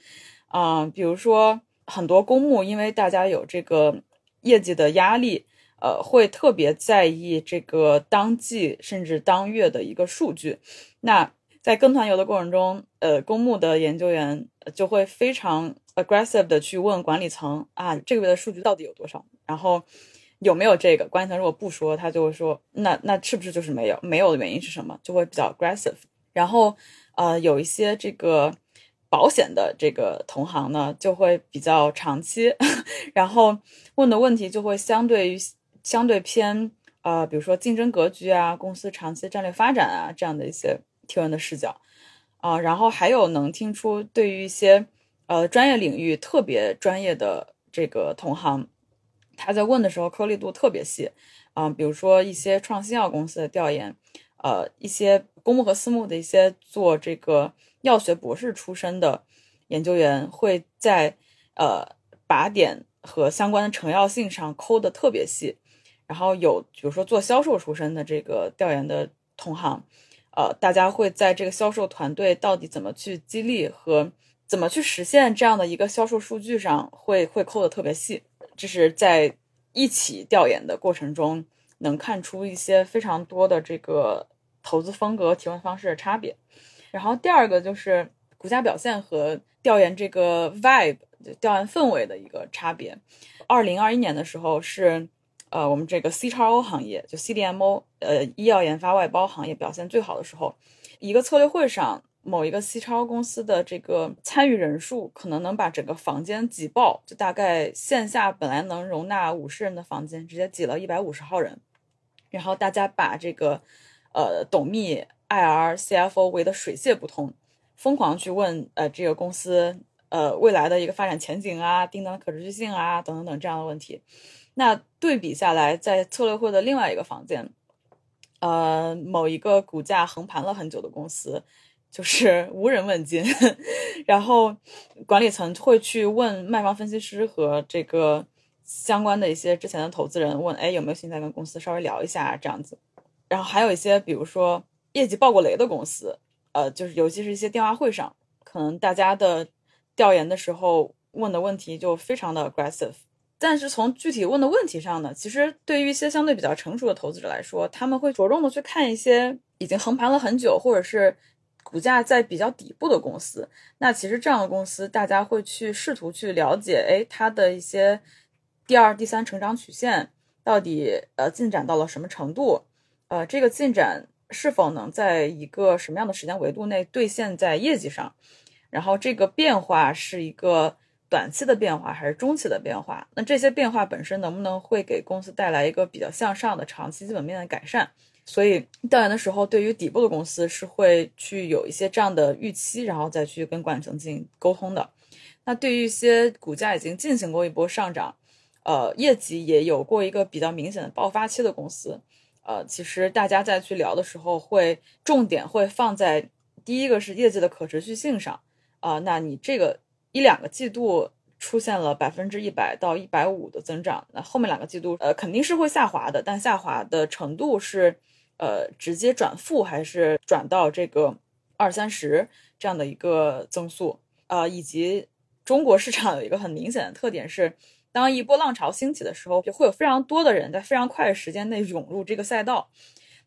啊，比如说很多公募，因为大家有这个业绩的压力，呃，会特别在意这个当季甚至当月的一个数据。那在跟团游的过程中，呃，公募的研究员就会非常。Aggressive 的去问管理层啊，这个月的数据到底有多少？然后有没有这个？管理层如果不说，他就会说，那那是不是就是没有？没有的原因是什么？就会比较 aggressive。然后呃，有一些这个保险的这个同行呢，就会比较长期，然后问的问题就会相对于相对偏呃，比如说竞争格局啊，公司长期战略发展啊这样的一些提问的视角啊。然后还有能听出对于一些。呃，专业领域特别专业的这个同行，他在问的时候颗粒度特别细啊，比如说一些创新药公司的调研，呃，一些公募和私募的一些做这个药学博士出身的研究员，会在呃靶点和相关的成药性上抠的特别细，然后有比如说做销售出身的这个调研的同行，呃，大家会在这个销售团队到底怎么去激励和。怎么去实现这样的一个销售数据上会会扣的特别细，这是在一起调研的过程中能看出一些非常多的这个投资风格、提问方式的差别。然后第二个就是股价表现和调研这个 vibe 就调研氛围的一个差别。二零二一年的时候是呃我们这个 C 超 O 行业就 CDMO 呃医药研发外包行业表现最好的时候，一个策略会上。某一个西超公司的这个参与人数，可能能把整个房间挤爆，就大概线下本来能容纳五十人的房间，直接挤了一百五十号人。然后大家把这个呃董秘、IR、CFO 围得水泄不通，疯狂去问呃这个公司呃未来的一个发展前景啊、订单的可持续性啊等等等这样的问题。那对比下来，在策略会的另外一个房间，呃某一个股价横盘了很久的公司。就是无人问津，然后管理层会去问卖方分析师和这个相关的一些之前的投资人，问哎有没有兴趣跟公司稍微聊一下这样子。然后还有一些比如说业绩爆过雷的公司，呃，就是尤其是一些电话会上，可能大家的调研的时候问的问题就非常的 aggressive。但是从具体问的问题上呢，其实对于一些相对比较成熟的投资者来说，他们会着重的去看一些已经横盘了很久，或者是。股价在比较底部的公司，那其实这样的公司，大家会去试图去了解，哎，它的一些第二、第三成长曲线到底呃进展到了什么程度？呃，这个进展是否能在一个什么样的时间维度内兑现在业绩上？然后这个变化是一个短期的变化还是中期的变化？那这些变化本身能不能会给公司带来一个比较向上的长期基本面的改善？所以调研的时候，对于底部的公司是会去有一些这样的预期，然后再去跟管理层进行沟通的。那对于一些股价已经进行过一波上涨，呃，业绩也有过一个比较明显的爆发期的公司，呃，其实大家再去聊的时候，会重点会放在第一个是业绩的可持续性上，啊，那你这个一两个季度出现了百分之一百到一百五的增长，那后面两个季度呃肯定是会下滑的，但下滑的程度是呃直接转负还是转到这个二三十这样的一个增速，啊，以及中国市场有一个很明显的特点是。当一波浪潮兴起的时候，就会有非常多的人在非常快的时间内涌入这个赛道，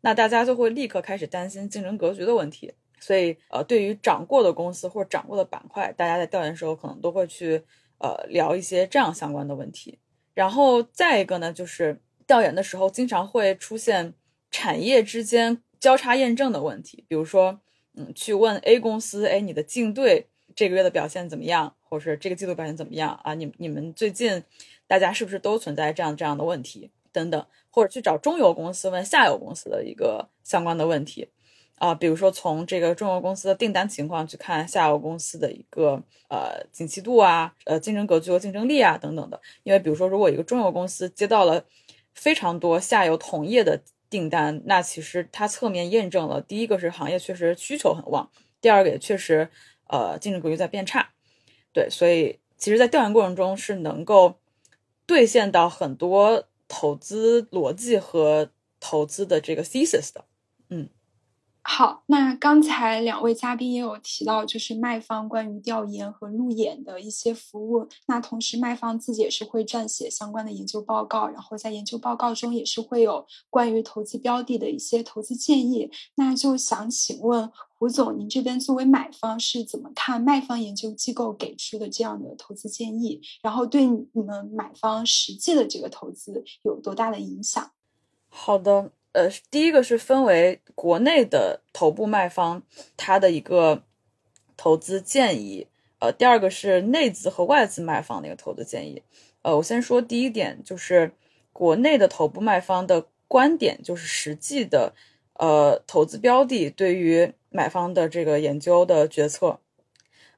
那大家就会立刻开始担心竞争格局的问题。所以，呃，对于涨过的公司或者涨过的板块，大家在调研的时候可能都会去呃聊一些这样相关的问题。然后再一个呢，就是调研的时候经常会出现产业之间交叉验证的问题，比如说，嗯，去问 A 公司，哎，你的竞对这个月的表现怎么样？或者是这个季度表现怎么样啊？你你们最近大家是不是都存在这样这样的问题等等？或者去找中游公司问下游公司的一个相关的问题啊？比如说从这个中游公司的订单情况去看下游公司的一个呃景气度啊、呃竞争格局和竞争力啊等等的。因为比如说，如果一个中游公司接到了非常多下游同业的订单，那其实它侧面验证了第一个是行业确实需求很旺，第二个也确实呃竞争格局在变差。对，所以其实，在调研过程中是能够兑现到很多投资逻辑和投资的这个 thesis 的，好，那刚才两位嘉宾也有提到，就是卖方关于调研和路演的一些服务。那同时，卖方自己也是会撰写相关的研究报告，然后在研究报告中也是会有关于投资标的的一些投资建议。那就想请问胡总，您这边作为买方是怎么看卖方研究机构给出的这样的投资建议？然后对你们买方实际的这个投资有多大的影响？好的。呃，第一个是分为国内的头部卖方他的一个投资建议，呃，第二个是内资和外资卖方的一个投资建议。呃，我先说第一点，就是国内的头部卖方的观点，就是实际的呃投资标的对于买方的这个研究的决策。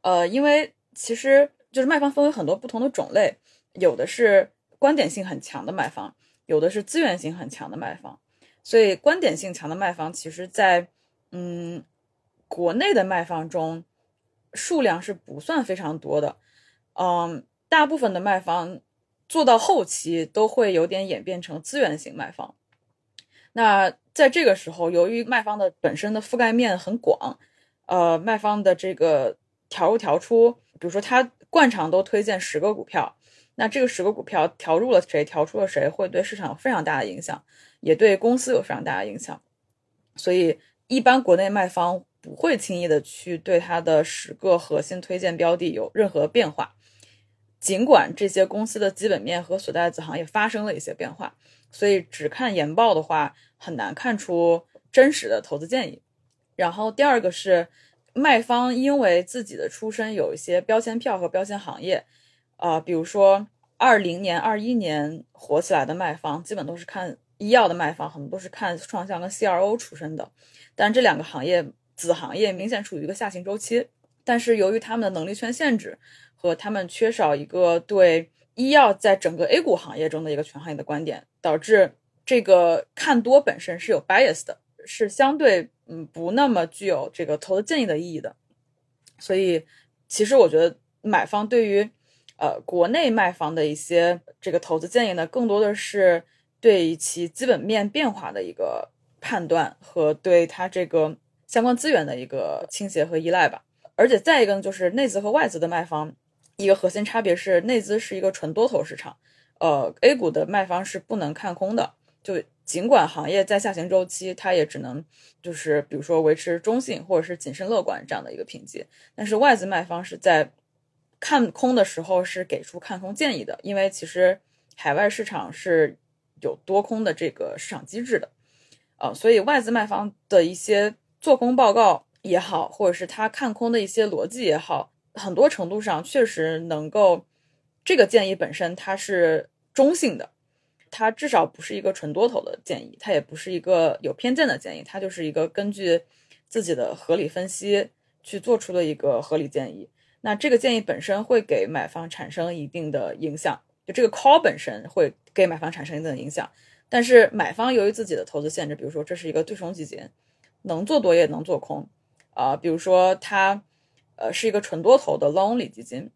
呃，因为其实就是卖方分为很多不同的种类，有的是观点性很强的卖方，有的是资源性很强的卖方。所以，观点性强的卖方，其实，在嗯国内的卖方中，数量是不算非常多的。嗯，大部分的卖方做到后期都会有点演变成资源型卖方。那在这个时候，由于卖方的本身的覆盖面很广，呃，卖方的这个调入调出，比如说他惯常都推荐十个股票，那这个十个股票调入了谁，调出了谁，会对市场有非常大的影响。也对公司有非常大的影响，所以一般国内卖方不会轻易的去对他的十个核心推荐标的有任何变化，尽管这些公司的基本面和所在的子行业发生了一些变化，所以只看研报的话很难看出真实的投资建议。然后第二个是卖方因为自己的出身有一些标签票和标签行业，啊，比如说二零年、二一年火起来的卖方，基本都是看。医药的卖方很多都是看创项跟 CRO 出身的，但这两个行业子行业明显处于一个下行周期。但是由于他们的能力圈限制和他们缺少一个对医药在整个 A 股行业中的一个全行业的观点，导致这个看多本身是有 bias 的，是相对嗯不那么具有这个投资建议的意义的。所以其实我觉得买方对于呃国内卖方的一些这个投资建议呢，更多的是。对其基本面变化的一个判断和对它这个相关资源的一个倾斜和依赖吧，而且再一个呢，就是内资和外资的卖方，一个核心差别是内资是一个纯多头市场，呃，A 股的卖方是不能看空的，就尽管行业在下行周期，它也只能就是比如说维持中性或者是谨慎乐观这样的一个评级，但是外资卖方是在看空的时候是给出看空建议的，因为其实海外市场是。有多空的这个市场机制的，啊，所以外资卖方的一些做空报告也好，或者是他看空的一些逻辑也好，很多程度上确实能够这个建议本身它是中性的，它至少不是一个纯多头的建议，它也不是一个有偏见的建议，它就是一个根据自己的合理分析去做出的一个合理建议。那这个建议本身会给买方产生一定的影响，就这个 call 本身会给买方产生一定的影响。但是买方由于自己的投资限制，比如说这是一个对冲基金，能做多也能做空，啊，比如说它，呃，是一个纯多头的 long 基金，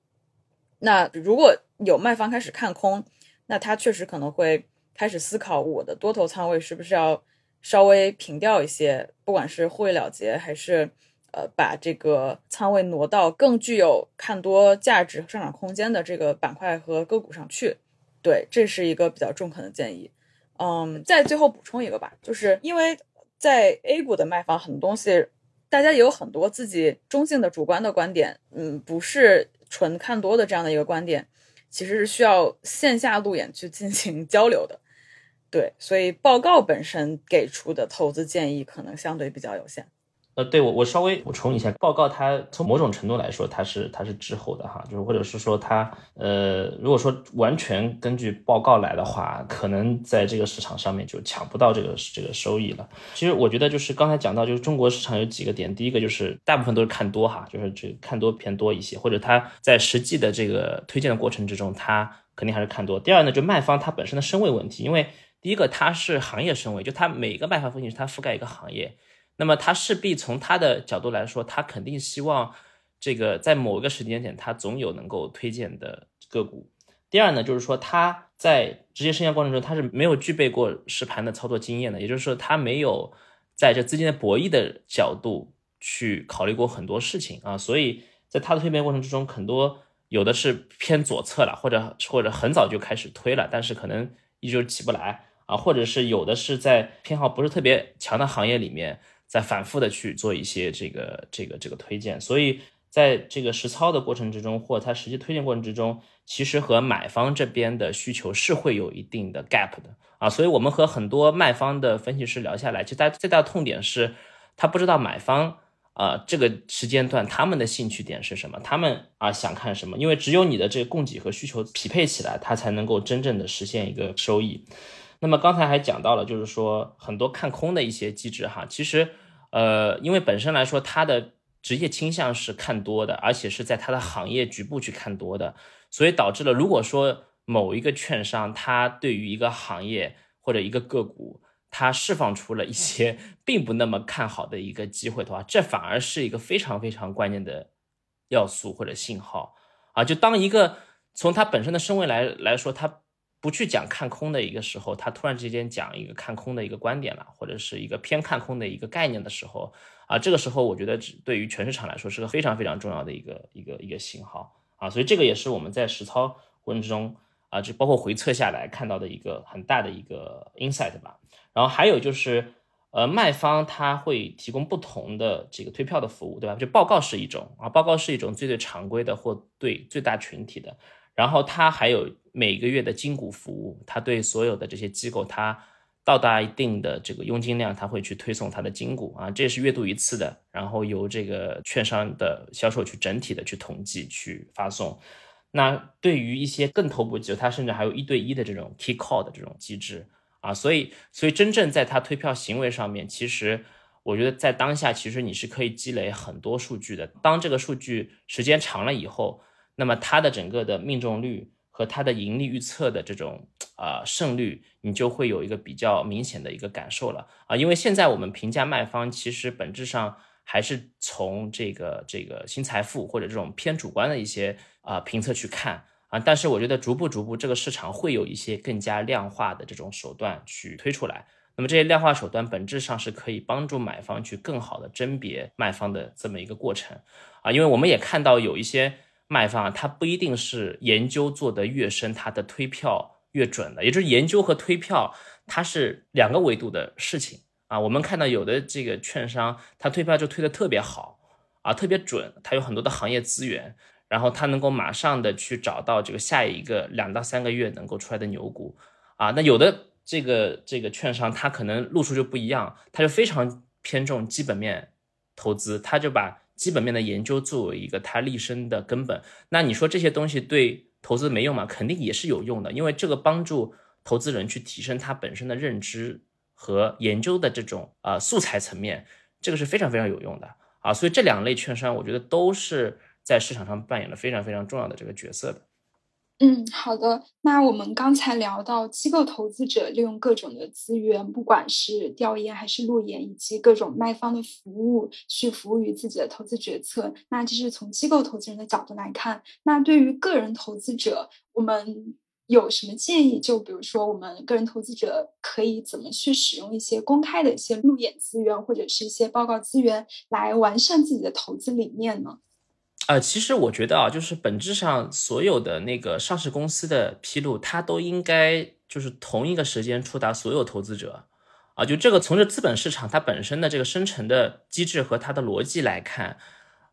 那如果有卖方开始看空，那他确实可能会开始思考我的多头仓位是不是要稍微平掉一些，不管是获利了结还是。呃，把这个仓位挪到更具有看多价值和上涨空间的这个板块和个股上去，对，这是一个比较中肯的建议。嗯，再最后补充一个吧，就是因为在 A 股的卖方，很多东西大家也有很多自己中性的主观的观点，嗯，不是纯看多的这样的一个观点，其实是需要线下路演去进行交流的，对，所以报告本身给出的投资建议可能相对比较有限。呃，对我我稍微补充一下，报告它从某种程度来说，它是它是滞后的哈，就是或者是说它呃，如果说完全根据报告来的话，可能在这个市场上面就抢不到这个这个收益了。其实我觉得就是刚才讲到，就是中国市场有几个点，第一个就是大部分都是看多哈，就是这看多偏多一些，或者它在实际的这个推荐的过程之中，它肯定还是看多。第二呢，就卖方它本身的身位问题，因为第一个它是行业身位，就它每个卖方分析师它覆盖一个行业。那么他势必从他的角度来说，他肯定希望这个在某一个时间点，他总有能够推荐的个股。第二呢，就是说他在直接生涯过程中，他是没有具备过实盘的操作经验的，也就是说，他没有在这资金的博弈的角度去考虑过很多事情啊。所以在他的推荐过程之中，很多有的是偏左侧了，或者或者很早就开始推了，但是可能依旧起不来啊，或者是有的是在偏好不是特别强的行业里面。在反复的去做一些这个这个这个推荐，所以在这个实操的过程之中，或他实际推荐过程之中，其实和买方这边的需求是会有一定的 gap 的啊。所以我们和很多卖方的分析师聊下来，其实大最大的痛点是，他不知道买方啊这个时间段他们的兴趣点是什么，他们啊想看什么，因为只有你的这个供给和需求匹配起来，它才能够真正的实现一个收益。那么刚才还讲到了，就是说很多看空的一些机制哈，其实，呃，因为本身来说它的职业倾向是看多的，而且是在它的行业局部去看多的，所以导致了如果说某一个券商它对于一个行业或者一个个股，它释放出了一些 并不那么看好的一个机会的话，这反而是一个非常非常关键的要素或者信号啊，就当一个从它本身的身位来来说，它。不去讲看空的一个时候，他突然之间讲一个看空的一个观点了，或者是一个偏看空的一个概念的时候，啊，这个时候我觉得对于全市场来说是个非常非常重要的一个一个一个信号啊，所以这个也是我们在实操过程中啊，就包括回测下来看到的一个很大的一个 insight 吧。然后还有就是，呃，卖方他会提供不同的这个退票的服务，对吧？就报告是一种啊，报告是一种最最常规的或对最大群体的。然后它还有每个月的金股服务，它对所有的这些机构，它到达一定的这个佣金量，它会去推送它的金股啊，这也是月度一次的，然后由这个券商的销售去整体的去统计去发送。那对于一些更头部机构，它甚至还有一对一的这种 key call 的这种机制啊，所以所以真正在它推票行为上面，其实我觉得在当下，其实你是可以积累很多数据的。当这个数据时间长了以后。那么它的整个的命中率和它的盈利预测的这种啊胜率，你就会有一个比较明显的一个感受了。啊，因为现在我们评价卖方，其实本质上还是从这个这个新财富或者这种偏主观的一些啊评测去看。啊，但是我觉得逐步逐步这个市场会有一些更加量化的这种手段去推出来，那么这些量化手段本质上是可以帮助买方去更好的甄别卖方的这么一个过程。啊，因为我们也看到有一些。卖方啊，他不一定是研究做得越深，他的推票越准的，也就是研究和推票，它是两个维度的事情啊。我们看到有的这个券商，他推票就推得特别好啊，特别准，他有很多的行业资源，然后他能够马上的去找到这个下一个两到三个月能够出来的牛股啊。那有的这个这个券商，他可能路数就不一样，他就非常偏重基本面投资，他就把。基本面的研究作为一个他立身的根本，那你说这些东西对投资没用吗？肯定也是有用的，因为这个帮助投资人去提升他本身的认知和研究的这种呃素材层面，这个是非常非常有用的啊。所以这两类券商，我觉得都是在市场上扮演了非常非常重要的这个角色的。嗯，好的。那我们刚才聊到机构投资者利用各种的资源，不管是调研还是路演，以及各种卖方的服务，去服务于自己的投资决策。那这是从机构投资人的角度来看。那对于个人投资者，我们有什么建议？就比如说，我们个人投资者可以怎么去使用一些公开的一些路演资源，或者是一些报告资源，来完善自己的投资理念呢？呃，其实我觉得啊，就是本质上所有的那个上市公司的披露，它都应该就是同一个时间触达所有投资者，啊，就这个从这资本市场它本身的这个生成的机制和它的逻辑来看，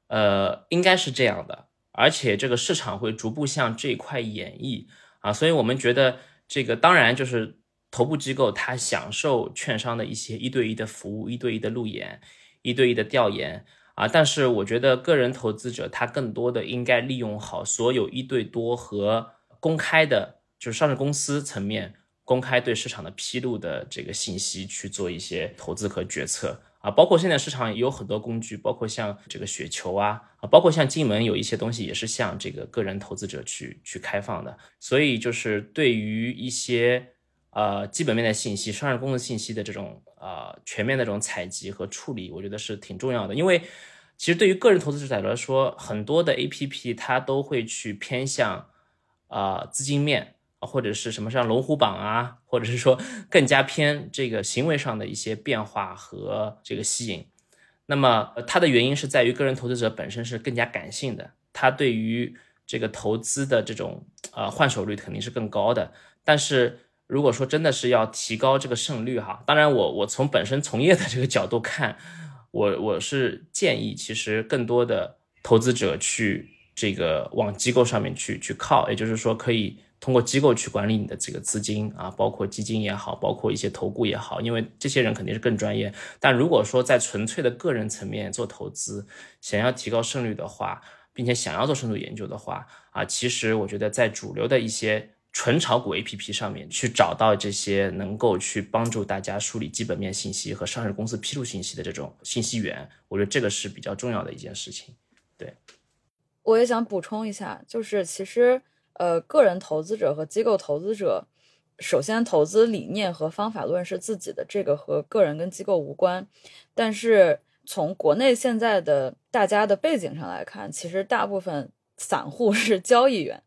呃，应该是这样的，而且这个市场会逐步向这一块演绎啊，所以我们觉得这个当然就是头部机构它享受券商的一些一对一的服务、一对一的路演、一对一的调研。啊，但是我觉得个人投资者他更多的应该利用好所有一对多和公开的，就是上市公司层面公开对市场的披露的这个信息去做一些投资和决策啊，包括现在市场也有很多工具，包括像这个雪球啊啊，包括像金门有一些东西也是向这个个人投资者去去开放的，所以就是对于一些呃基本面的信息、上市公司信息的这种。呃，全面的这种采集和处理，我觉得是挺重要的。因为其实对于个人投资者来说，很多的 A P P 它都会去偏向啊资金面，或者是什么像龙虎榜啊，或者是说 更加偏这个行为上的一些变化和这个吸引。那么它的原因是在于个人投资者本身是更加感性的，他对于这个投资的这种呃换手率肯定是更高的，但是。如果说真的是要提高这个胜率哈，当然我我从本身从业的这个角度看，我我是建议其实更多的投资者去这个往机构上面去去靠，也就是说可以通过机构去管理你的这个资金啊，包括基金也好，包括一些投顾也好，因为这些人肯定是更专业。但如果说在纯粹的个人层面做投资，想要提高胜率的话，并且想要做深度研究的话啊，其实我觉得在主流的一些。纯炒股 A P P 上面去找到这些能够去帮助大家梳理基本面信息和上市公司披露信息的这种信息源，我觉得这个是比较重要的一件事情。对，我也想补充一下，就是其实呃，个人投资者和机构投资者，首先投资理念和方法论是自己的，这个和个人跟机构无关。但是从国内现在的大家的背景上来看，其实大部分散户是交易员。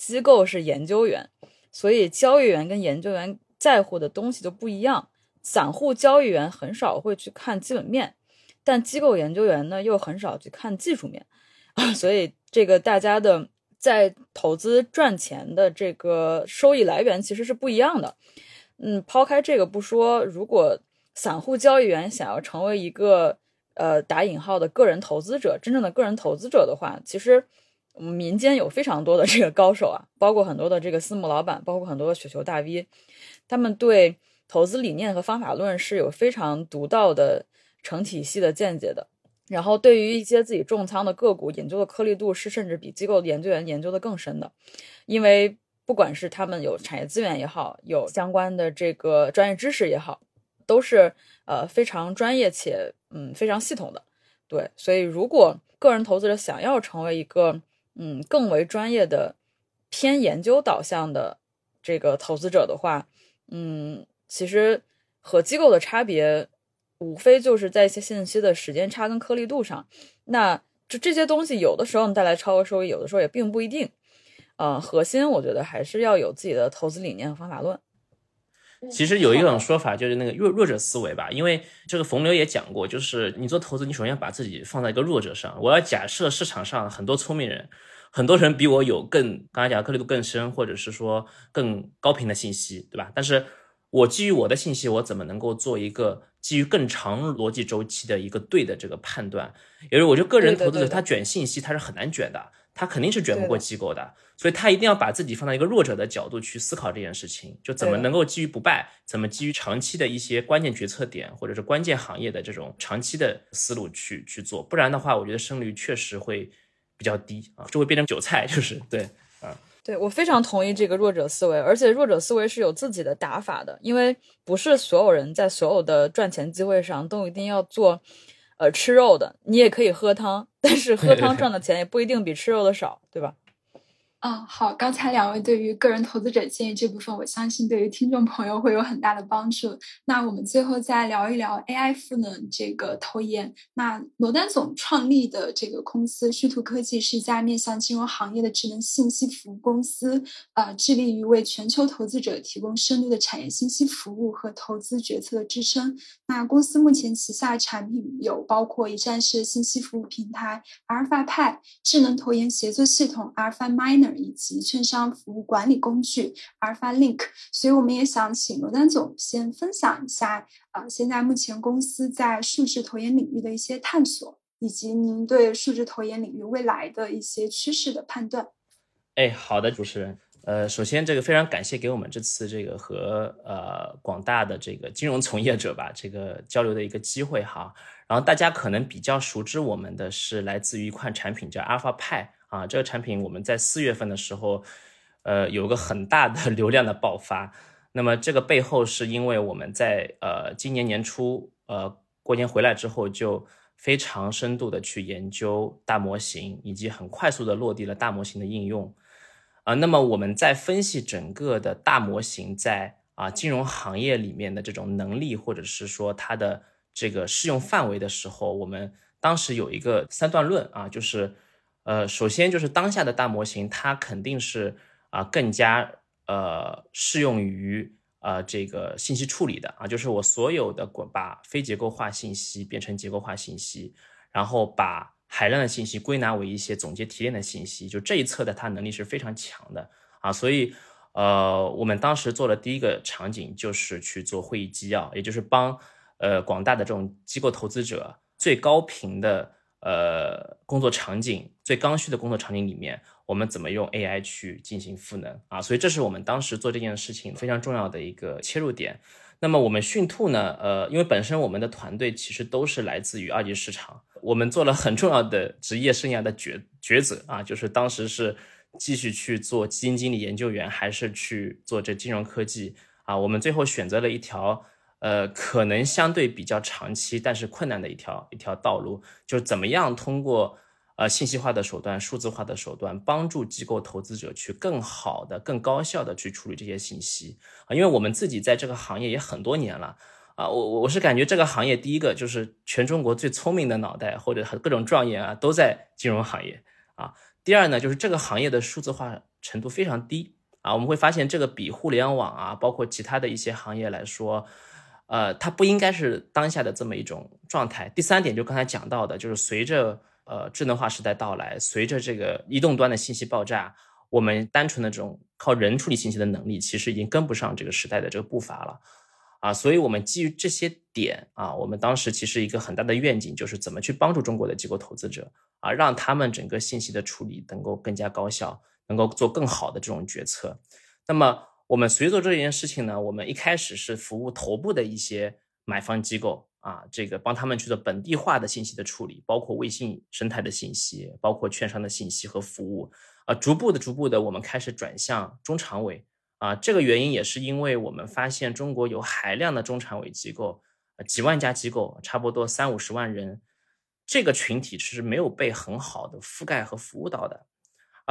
机构是研究员，所以交易员跟研究员在乎的东西就不一样。散户交易员很少会去看基本面，但机构研究员呢又很少去看技术面，所以这个大家的在投资赚钱的这个收益来源其实是不一样的。嗯，抛开这个不说，如果散户交易员想要成为一个呃打引号的个人投资者，真正的个人投资者的话，其实。我们民间有非常多的这个高手啊，包括很多的这个私募老板，包括很多的雪球大 V，他们对投资理念和方法论是有非常独到的成体系的见解的。然后对于一些自己重仓的个股，研究的颗粒度是甚至比机构研究员研究的更深的，因为不管是他们有产业资源也好，有相关的这个专业知识也好，都是呃非常专业且嗯非常系统的。对，所以如果个人投资者想要成为一个嗯，更为专业的偏研究导向的这个投资者的话，嗯，其实和机构的差别，无非就是在一些信息的时间差跟颗粒度上。那就这些东西，有的时候能带来超额收益，有的时候也并不一定。呃，核心我觉得还是要有自己的投资理念和方法论。其实有一种说法就是那个弱弱者思维吧，因为这个冯牛也讲过，就是你做投资，你首先要把自己放在一个弱者上。我要假设市场上很多聪明人，很多人比我有更刚才讲颗粒度更深，或者是说更高频的信息，对吧？但是我基于我的信息，我怎么能够做一个基于更长逻辑周期的一个对的这个判断？也就是我觉得个人投资者他卷信息他是很难卷的。他肯定是卷不过机构的，所以他一定要把自己放在一个弱者的角度去思考这件事情，就怎么能够基于不败，怎么基于长期的一些关键决策点或者是关键行业的这种长期的思路去去做，不然的话，我觉得胜率确实会比较低啊，就会变成韭菜，就是对，啊。对我非常同意这个弱者思维，而且弱者思维是有自己的打法的，因为不是所有人在所有的赚钱机会上都一定要做，呃，吃肉的，你也可以喝汤，但是喝汤赚的钱也不一定比吃肉的少，对吧？嗯，好，刚才两位对于个人投资者建议这部分，我相信对于听众朋友会有很大的帮助。那我们最后再聊一聊 AI 赋能这个投研。那罗丹总创立的这个公司虚图科技是一家面向金融行业的智能信息服务公司，呃，致力于为全球投资者提供深度的产业信息服务和投资决策的支撑。那公司目前旗下产品有包括一站式信息服务平台阿尔法派、智能投研协作系统阿尔法 Miner。以及券商服务管理工具 Alpha Link，所以我们也想请罗丹总先分享一下，呃，现在目前公司在数字投研领域的一些探索，以及您对数字投研领域未来的一些趋势的判断。哎，好的，主持人，呃，首先这个非常感谢给我们这次这个和呃广大的这个金融从业者吧这个交流的一个机会哈。然后大家可能比较熟知我们的是来自于一款产品叫 Alpha 派。啊，这个产品我们在四月份的时候，呃，有个很大的 流量的爆发。那么这个背后是因为我们在呃今年年初，呃过年回来之后，就非常深度的去研究大模型，以及很快速的落地了大模型的应用。啊，那么我们在分析整个的大模型在啊金融行业里面的这种能力，或者是说它的这个适用范围的时候，我们当时有一个三段论啊，就是。呃，首先就是当下的大模型，它肯定是啊更加呃适用于呃这个信息处理的啊，就是我所有的把非结构化信息变成结构化信息，然后把海量的信息归纳为一些总结提炼的信息，就这一侧的它能力是非常强的啊，所以呃我们当时做的第一个场景就是去做会议纪要，也就是帮呃广大的这种机构投资者最高频的。呃，工作场景最刚需的工作场景里面，我们怎么用 AI 去进行赋能啊？所以这是我们当时做这件事情非常重要的一个切入点。那么我们讯兔呢？呃，因为本身我们的团队其实都是来自于二级市场，我们做了很重要的职业生涯的抉抉择啊，就是当时是继续去做基金经理研究员，还是去做这金融科技啊？我们最后选择了一条。呃，可能相对比较长期，但是困难的一条一条道路，就是怎么样通过呃信息化的手段、数字化的手段，帮助机构投资者去更好的、更高效的去处理这些信息啊。因为我们自己在这个行业也很多年了啊，我我是感觉这个行业第一个就是全中国最聪明的脑袋或者各种状元啊都在金融行业啊。第二呢，就是这个行业的数字化程度非常低啊，我们会发现这个比互联网啊，包括其他的一些行业来说。呃，它不应该是当下的这么一种状态。第三点就刚才讲到的，就是随着呃智能化时代到来，随着这个移动端的信息爆炸，我们单纯的这种靠人处理信息的能力，其实已经跟不上这个时代的这个步伐了啊。所以，我们基于这些点啊，我们当时其实一个很大的愿景就是怎么去帮助中国的机构投资者啊，让他们整个信息的处理能够更加高效，能够做更好的这种决策。那么。我们随着这件事情呢，我们一开始是服务头部的一些买方机构啊，这个帮他们去做本地化的信息的处理，包括微信生态的信息，包括券商的信息和服务啊，逐步的、逐步的，我们开始转向中常委啊。这个原因也是因为我们发现中国有海量的中常委机构，几万家机构，差不多三五十万人，这个群体是没有被很好的覆盖和服务到的。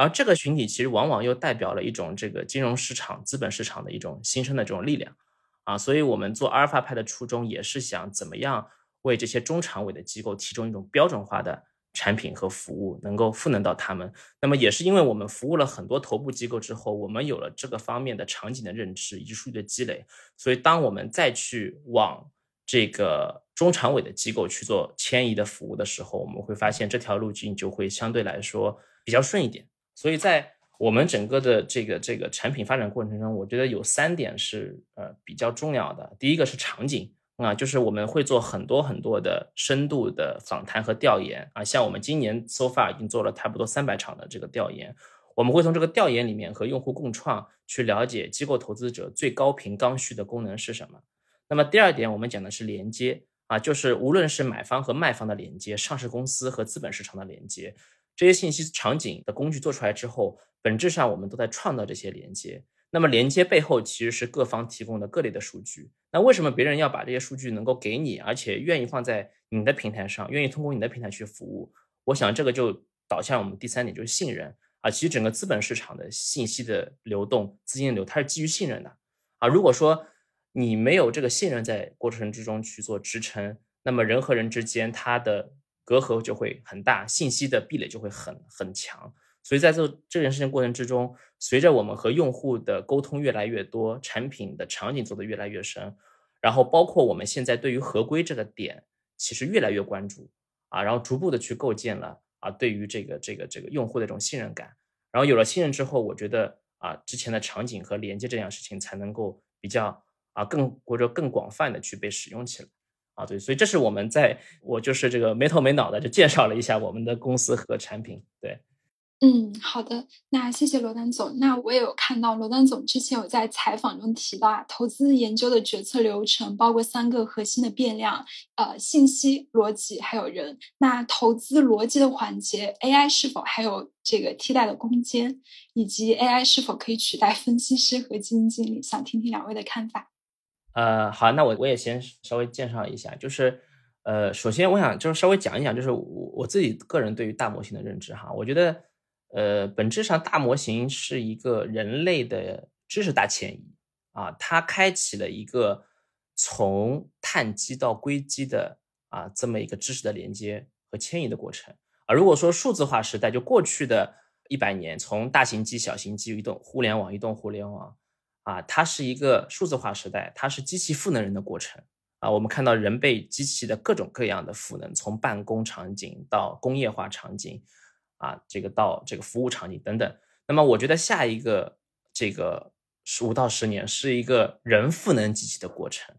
而这个群体其实往往又代表了一种这个金融市场、资本市场的一种新生的这种力量，啊，所以我们做阿尔法派的初衷也是想怎么样为这些中常委的机构提供一种标准化的产品和服务，能够赋能到他们。那么也是因为我们服务了很多头部机构之后，我们有了这个方面的场景的认知以及数据的积累，所以当我们再去往这个中常委的机构去做迁移的服务的时候，我们会发现这条路径就会相对来说比较顺一点。所以在我们整个的这个这个产品发展过程中，我觉得有三点是呃比较重要的。第一个是场景啊，就是我们会做很多很多的深度的访谈和调研啊，像我们今年 so far 已经做了差不多三百场的这个调研，我们会从这个调研里面和用户共创去了解机构投资者最高频刚需的功能是什么。那么第二点，我们讲的是连接啊，就是无论是买方和卖方的连接，上市公司和资本市场的连接。这些信息场景的工具做出来之后，本质上我们都在创造这些连接。那么连接背后其实是各方提供的各类的数据。那为什么别人要把这些数据能够给你，而且愿意放在你的平台上，愿意通过你的平台去服务？我想这个就导向我们第三点，就是信任啊。其实整个资本市场的信息的流动、资金流，它是基于信任的啊。如果说你没有这个信任在过程之中去做支撑，那么人和人之间它的隔阂就会很大，信息的壁垒就会很很强。所以在这这件事情过程之中，随着我们和用户的沟通越来越多，产品的场景做得越来越深，然后包括我们现在对于合规这个点，其实越来越关注啊，然后逐步的去构建了啊，对于这个这个这个用户的这种信任感，然后有了信任之后，我觉得啊，之前的场景和连接这件事情才能够比较啊更或者更广泛的去被使用起来啊，对，所以这是我们在我就是这个没头没脑的就介绍了一下我们的公司和产品，对。嗯，好的，那谢谢罗丹总。那我也有看到罗丹总之前有在采访中提到啊，投资研究的决策流程包括三个核心的变量，呃，信息、逻辑还有人。那投资逻辑的环节，AI 是否还有这个替代的空间，以及 AI 是否可以取代分析师和基金经理？想听听两位的看法。呃，好，那我我也先稍微介绍一下，就是呃，首先我想就是稍微讲一讲，就是我我自己个人对于大模型的认知哈，我觉得。呃，本质上大模型是一个人类的知识大迁移啊，它开启了一个从碳基到硅基的啊这么一个知识的连接和迁移的过程啊。如果说数字化时代就过去的一百年，从大型机、小型机、移动互联网、移动互联网啊，它是一个数字化时代，它是机器赋能人的过程啊。我们看到人被机器的各种各样的赋能，从办公场景到工业化场景。啊，这个到这个服务场景等等，那么我觉得下一个这个十五到十年是一个人赋能机器的过程，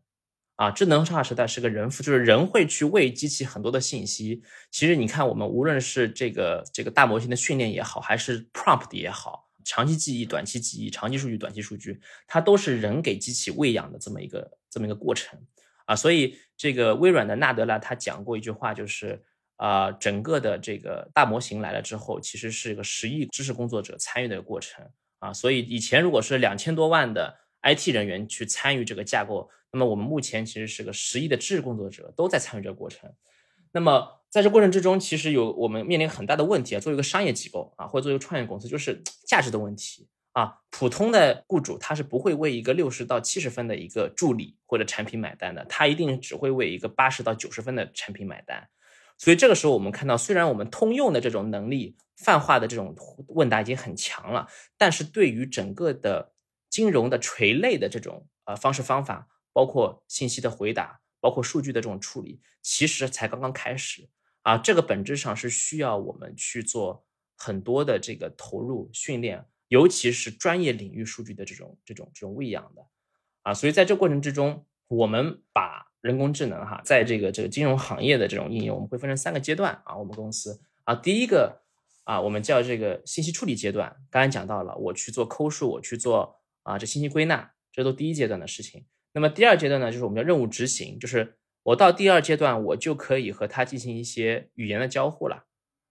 啊，智能化时代是个人赋，就是人会去喂机器很多的信息。其实你看，我们无论是这个这个大模型的训练也好，还是 prompt 也好，长期记忆、短期记忆、长期数据、短期数据，它都是人给机器喂养的这么一个这么一个过程啊。所以这个微软的纳德拉他讲过一句话，就是。啊，整个的这个大模型来了之后，其实是一个十亿知识工作者参与的过程啊。所以以前如果是两千多万的 IT 人员去参与这个架构，那么我们目前其实是个十亿的知识工作者都在参与这个过程。那么在这过程之中，其实有我们面临很大的问题啊。作为一个商业机构啊，或者作为一个创业公司，就是价值的问题啊。普通的雇主他是不会为一个六十到七十分的一个助理或者产品买单的，他一定只会为一个八十到九十分的产品买单。所以这个时候，我们看到，虽然我们通用的这种能力、泛化的这种问答已经很强了，但是对于整个的金融的垂类的这种呃方式方法，包括信息的回答，包括数据的这种处理，其实才刚刚开始啊。这个本质上是需要我们去做很多的这个投入训练，尤其是专业领域数据的这种这种这种喂养的啊。所以在这过程之中，我们把。人工智能哈，在这个这个金融行业的这种应用，我们会分成三个阶段啊。我们公司啊，第一个啊，我们叫这个信息处理阶段。刚才讲到了，我去做抠数，我去做啊这信息归纳，这都第一阶段的事情。那么第二阶段呢，就是我们叫任务执行，就是我到第二阶段，我就可以和它进行一些语言的交互了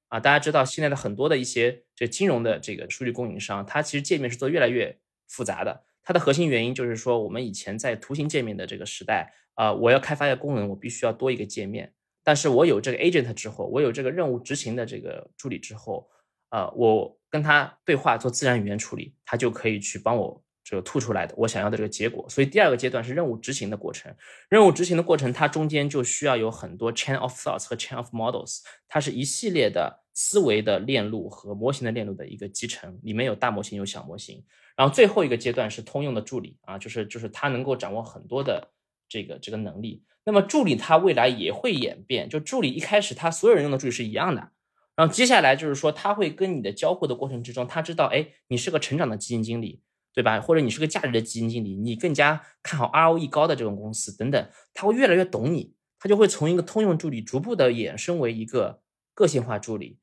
啊。大家知道，现在的很多的一些这金融的这个数据供应商，它其实界面是做越来越复杂的。它的核心原因就是说，我们以前在图形界面的这个时代。啊，我要开发一个功能，我必须要多一个界面。但是我有这个 agent 之后，我有这个任务执行的这个助理之后，呃，我跟他对话做自然语言处理，他就可以去帮我这个吐出来的我想要的这个结果。所以第二个阶段是任务执行的过程。任务执行的过程，它中间就需要有很多 chain of thoughts 和 chain of models，它是一系列的思维的链路和模型的链路的一个集成，里面有大模型，有小模型。然后最后一个阶段是通用的助理啊，就是就是它能够掌握很多的。这个这个能力，那么助理它未来也会演变。就助理一开始，他所有人用的助理是一样的，然后接下来就是说，他会跟你的交互的过程之中，他知道，哎，你是个成长的基金经理，对吧？或者你是个价值的基金经理，你更加看好 ROE 高的这种公司等等，他会越来越懂你，他就会从一个通用助理逐步的衍生为一个个性化助理。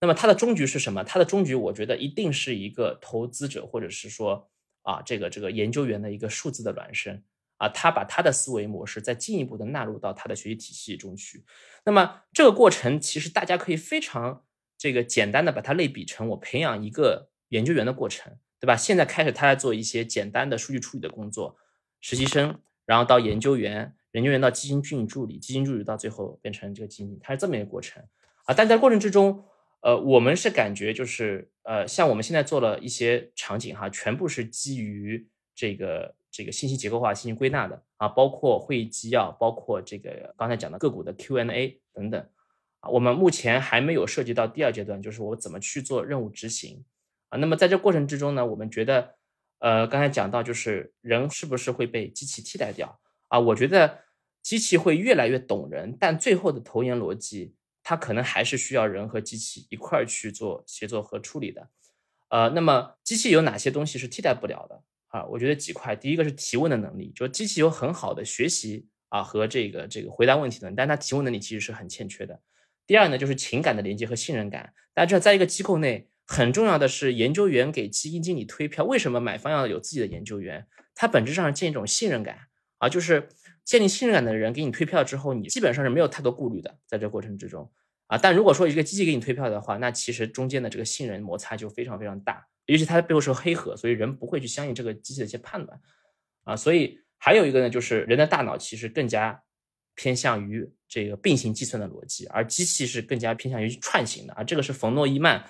那么它的终局是什么？它的终局，我觉得一定是一个投资者或者是说啊，这个这个研究员的一个数字的孪生。啊，他把他的思维模式再进一步的纳入到他的学习体系中去。那么这个过程其实大家可以非常这个简单的把它类比成我培养一个研究员的过程，对吧？现在开始他在做一些简单的数据处理的工作，实习生，然后到研究员，研究员到基金经理助理，基金助理到最后变成这个基金经理，它是这么一个过程啊。但在过程之中，呃，我们是感觉就是呃，像我们现在做了一些场景哈，全部是基于这个这个信息结构化、信息归纳的啊，包括会议纪要，包括这个刚才讲的个股的 Q&A 等等。啊，我们目前还没有涉及到第二阶段，就是我怎么去做任务执行啊。那么在这过程之中呢，我们觉得，呃，刚才讲到就是人是不是会被机器替代掉啊？我觉得机器会越来越懂人，但最后的投研逻辑，它可能还是需要人和机器一块儿去做协作和处理的。呃，那么机器有哪些东西是替代不了的啊？我觉得几块，第一个是提问的能力，就机器有很好的学习啊和这个这个回答问题的，但它提问能力其实是很欠缺的。第二呢，就是情感的连接和信任感。大家知道，在一个机构内，很重要的是研究员给基金经理推票。为什么买方要有自己的研究员？它本质上是建一种信任感啊，就是建立信任感的人给你推票之后，你基本上是没有太多顾虑的，在这过程之中啊。但如果说一个机器给你推票的话，那其实中间的这个信任摩擦就非常非常大，尤其它的背后是黑盒，所以人不会去相信这个机器的一些判断啊。所以还有一个呢，就是人的大脑其实更加。偏向于这个并行计算的逻辑，而机器是更加偏向于串行的啊。这个是冯诺依曼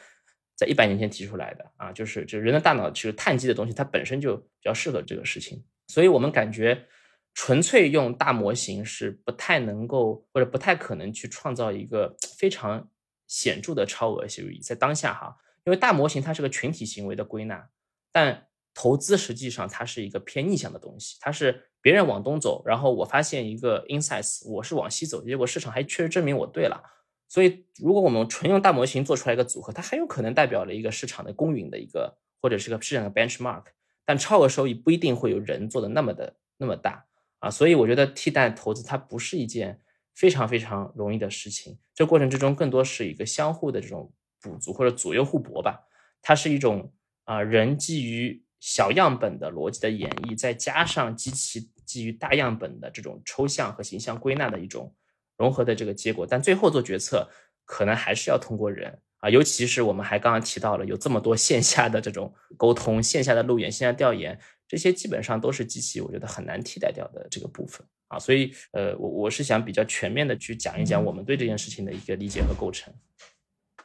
在一百年前提出来的啊，就是就人的大脑其实碳基的东西，它本身就比较适合这个事情。所以我们感觉纯粹用大模型是不太能够或者不太可能去创造一个非常显著的超额收益，在当下哈，因为大模型它是个群体行为的归纳，但投资实际上它是一个偏逆向的东西，它是。别人往东走，然后我发现一个 insights，我是往西走，结果市场还确实证明我对了。所以，如果我们纯用大模型做出来一个组合，它很有可能代表了一个市场的公允的一个，或者是个市场的 benchmark。但超额收益不一定会有人做的那么的那么大啊。所以，我觉得替代投资它不是一件非常非常容易的事情。这过程之中更多是一个相互的这种补足或者左右互搏吧。它是一种啊人基于。小样本的逻辑的演绎，再加上机器基于大样本的这种抽象和形象归纳的一种融合的这个结果，但最后做决策可能还是要通过人啊，尤其是我们还刚刚提到了有这么多线下的这种沟通、线下的路演、线下调研，这些基本上都是机器，我觉得很难替代掉的这个部分啊，所以呃，我我是想比较全面的去讲一讲我们对这件事情的一个理解和构成。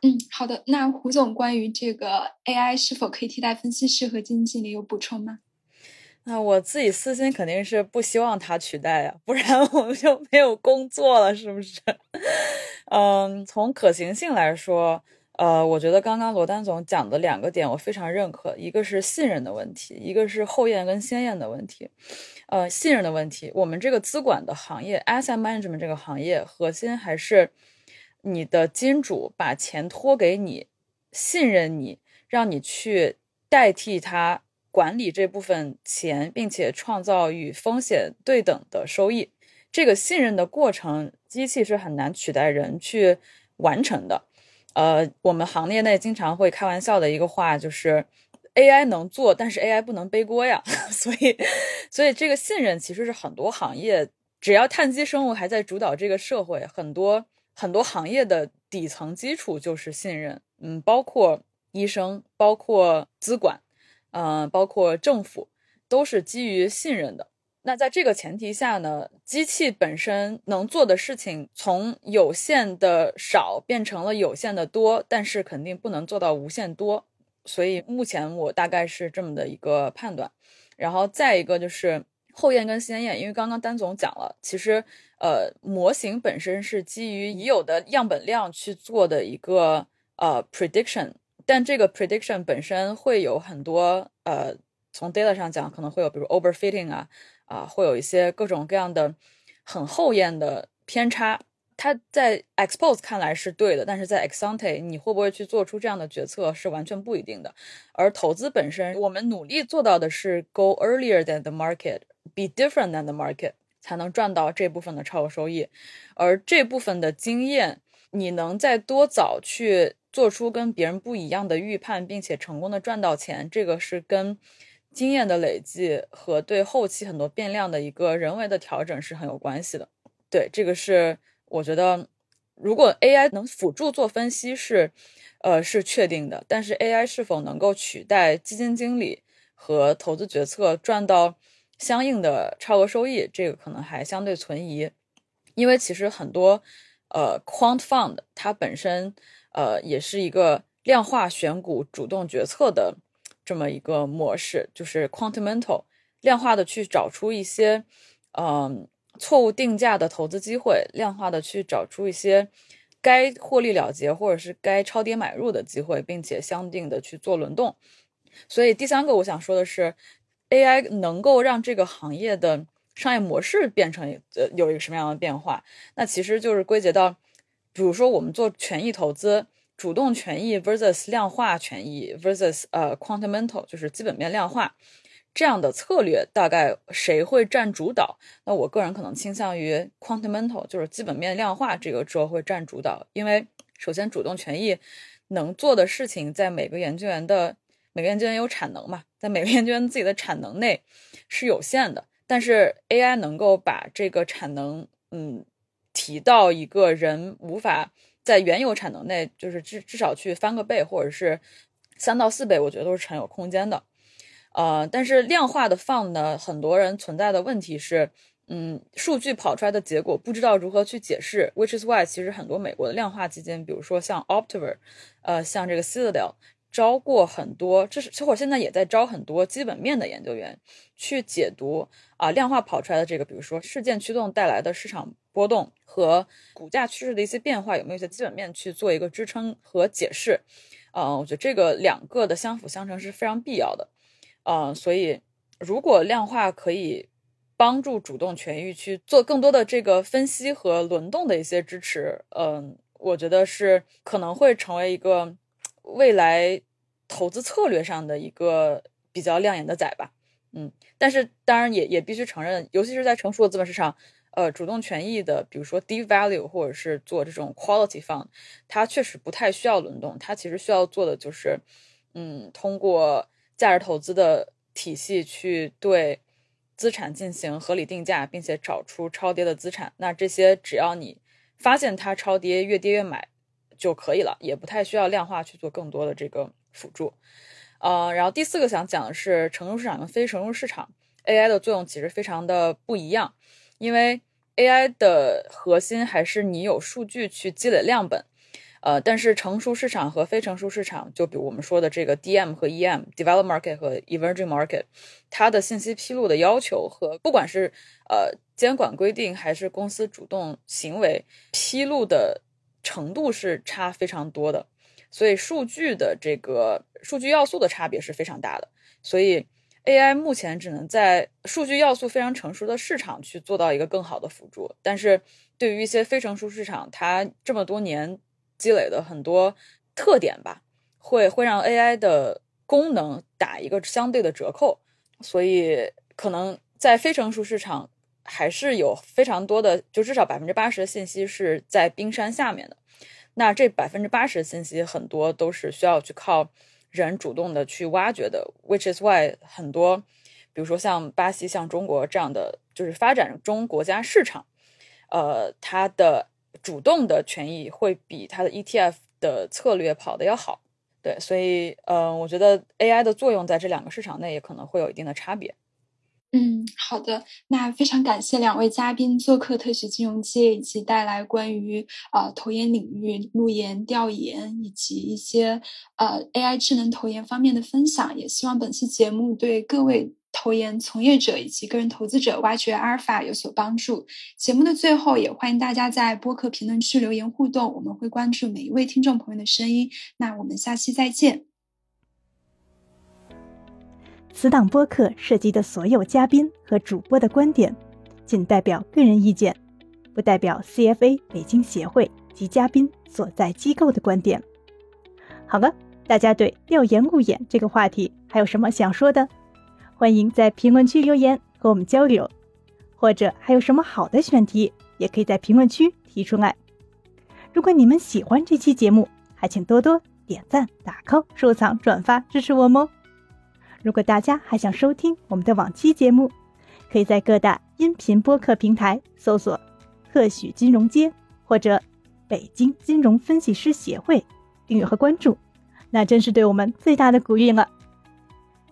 嗯，好的。那胡总关于这个 AI 是否可以替代分析师和经理有补充吗？那我自己私心肯定是不希望它取代呀，不然我们就没有工作了，是不是？嗯，从可行性来说，呃，我觉得刚刚罗丹总讲的两个点我非常认可，一个是信任的问题，一个是后验跟先验的问题。呃，信任的问题，我们这个资管的行业，asset management 这个行业核心还是。你的金主把钱托给你，信任你，让你去代替他管理这部分钱，并且创造与风险对等的收益。这个信任的过程，机器是很难取代人去完成的。呃，我们行业内经常会开玩笑的一个话就是 AI 能做，但是 AI 不能背锅呀。所以，所以这个信任其实是很多行业，只要碳基生物还在主导这个社会，很多。很多行业的底层基础就是信任，嗯，包括医生，包括资管，嗯，包括政府，都是基于信任的。那在这个前提下呢，机器本身能做的事情从有限的少变成了有限的多，但是肯定不能做到无限多。所以目前我大概是这么的一个判断。然后再一个就是后验跟先验，因为刚刚丹总讲了，其实。呃，模型本身是基于已有的样本量去做的一个呃 prediction，但这个 prediction 本身会有很多呃，从 data 上讲可能会有，比如 overfitting 啊啊，会有一些各种各样的很后验的偏差。它在 expose 看来是对的，但是在 exante 你会不会去做出这样的决策是完全不一定的。而投资本身，我们努力做到的是 go earlier than the market，be different than the market。才能赚到这部分的超额收益，而这部分的经验，你能在多早去做出跟别人不一样的预判，并且成功的赚到钱，这个是跟经验的累积和对后期很多变量的一个人为的调整是很有关系的。对，这个是我觉得如果 AI 能辅助做分析是，呃，是确定的，但是 AI 是否能够取代基金经理和投资决策赚到相应的超额收益，这个可能还相对存疑。因为其实很多呃 quant fund 它本身呃也是一个量化选股主动决策的这么一个模式，就是 quantamental 量化的去找出一些嗯。错误定价的投资机会，量化的去找出一些该获利了结或者是该超跌买入的机会，并且相应的去做轮动。所以第三个我想说的是，AI 能够让这个行业的商业模式变成呃有一个什么样的变化？那其实就是归结到，比如说我们做权益投资，主动权益 versus 量化权益 versus 呃 quantamental 就是基本面量化。这样的策略大概谁会占主导？那我个人可能倾向于 quantamental，就是基本面量化这个轴会占主导。因为首先主动权益能做的事情，在每个研究员的每个研究员有产能嘛，在每个研究员自己的产能内是有限的。但是 AI 能够把这个产能，嗯，提到一个人无法在原有产能内，就是至至少去翻个倍，或者是三到四倍，我觉得都是很有空间的。呃，但是量化的放呢，很多人存在的问题是，嗯，数据跑出来的结果不知道如何去解释。Which is why，其实很多美国的量化基金，比如说像 Optiver，呃，像这个 Citadel，招过很多，这是小伙现在也在招很多基本面的研究员去解读啊量化跑出来的这个，比如说事件驱动带来的市场波动和股价趋势的一些变化，有没有一些基本面去做一个支撑和解释？啊，我觉得这个两个的相辅相成是非常必要的。呃，所以如果量化可以帮助主动权益去做更多的这个分析和轮动的一些支持，嗯，我觉得是可能会成为一个未来投资策略上的一个比较亮眼的仔吧。嗯，但是当然也也必须承认，尤其是在成熟的资本市场，呃，主动权益的，比如说 devalue 或者是做这种 quality fund，它确实不太需要轮动，它其实需要做的就是，嗯，通过。价值投资的体系去对资产进行合理定价，并且找出超跌的资产。那这些只要你发现它超跌，越跌越买就可以了，也不太需要量化去做更多的这个辅助。呃，然后第四个想讲的是成熟市场跟非成熟市场 AI 的作用其实非常的不一样，因为 AI 的核心还是你有数据去积累样本。呃，但是成熟市场和非成熟市场，就比如我们说的这个 DM 和 EM（Develop Market 和 Emerging Market），它的信息披露的要求和不管是呃监管规定还是公司主动行为披露的程度是差非常多的，所以数据的这个数据要素的差别是非常大的。所以 AI 目前只能在数据要素非常成熟的市场去做到一个更好的辅助，但是对于一些非成熟市场，它这么多年。积累的很多特点吧，会会让 AI 的功能打一个相对的折扣，所以可能在非成熟市场还是有非常多的，就至少百分之八十的信息是在冰山下面的。那这百分之八十的信息很多都是需要去靠人主动的去挖掘的，which is why 很多，比如说像巴西、像中国这样的就是发展中国家市场，呃，它的。主动的权益会比它的 ETF 的策略跑的要好，对，所以，嗯，我觉得 AI 的作用在这两个市场内也可能会有一定的差别。嗯，好的，那非常感谢两位嘉宾做客特许金融街，以及带来关于呃投研领域路研调研以及一些呃 AI 智能投研方面的分享，也希望本期节目对各位。投研从业者以及个人投资者挖掘阿尔法有所帮助。节目的最后，也欢迎大家在播客评论区留言互动，我们会关注每一位听众朋友的声音。那我们下期再见。此档播客涉及的所有嘉宾和主播的观点，仅代表个人意见，不代表 CFA 北京协会及嘉宾所在机构的观点。好了，大家对调研路演这个话题还有什么想说的？欢迎在评论区留言和我们交流，或者还有什么好的选题，也可以在评论区提出来。如果你们喜欢这期节目，还请多多点赞、打 call、收藏、转发支持我们哦。如果大家还想收听我们的往期节目，可以在各大音频播客平台搜索“特许金融街”或者北京金融分析师协会订阅和关注，那真是对我们最大的鼓励了。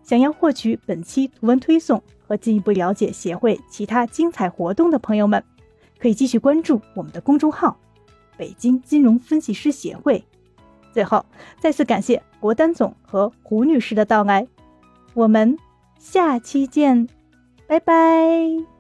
想要获取本期图文推送和进一步了解协会其他精彩活动的朋友们，可以继续关注我们的公众号“北京金融分析师协会”。最后，再次感谢国丹总和胡女士的到来，我们下期见，拜拜。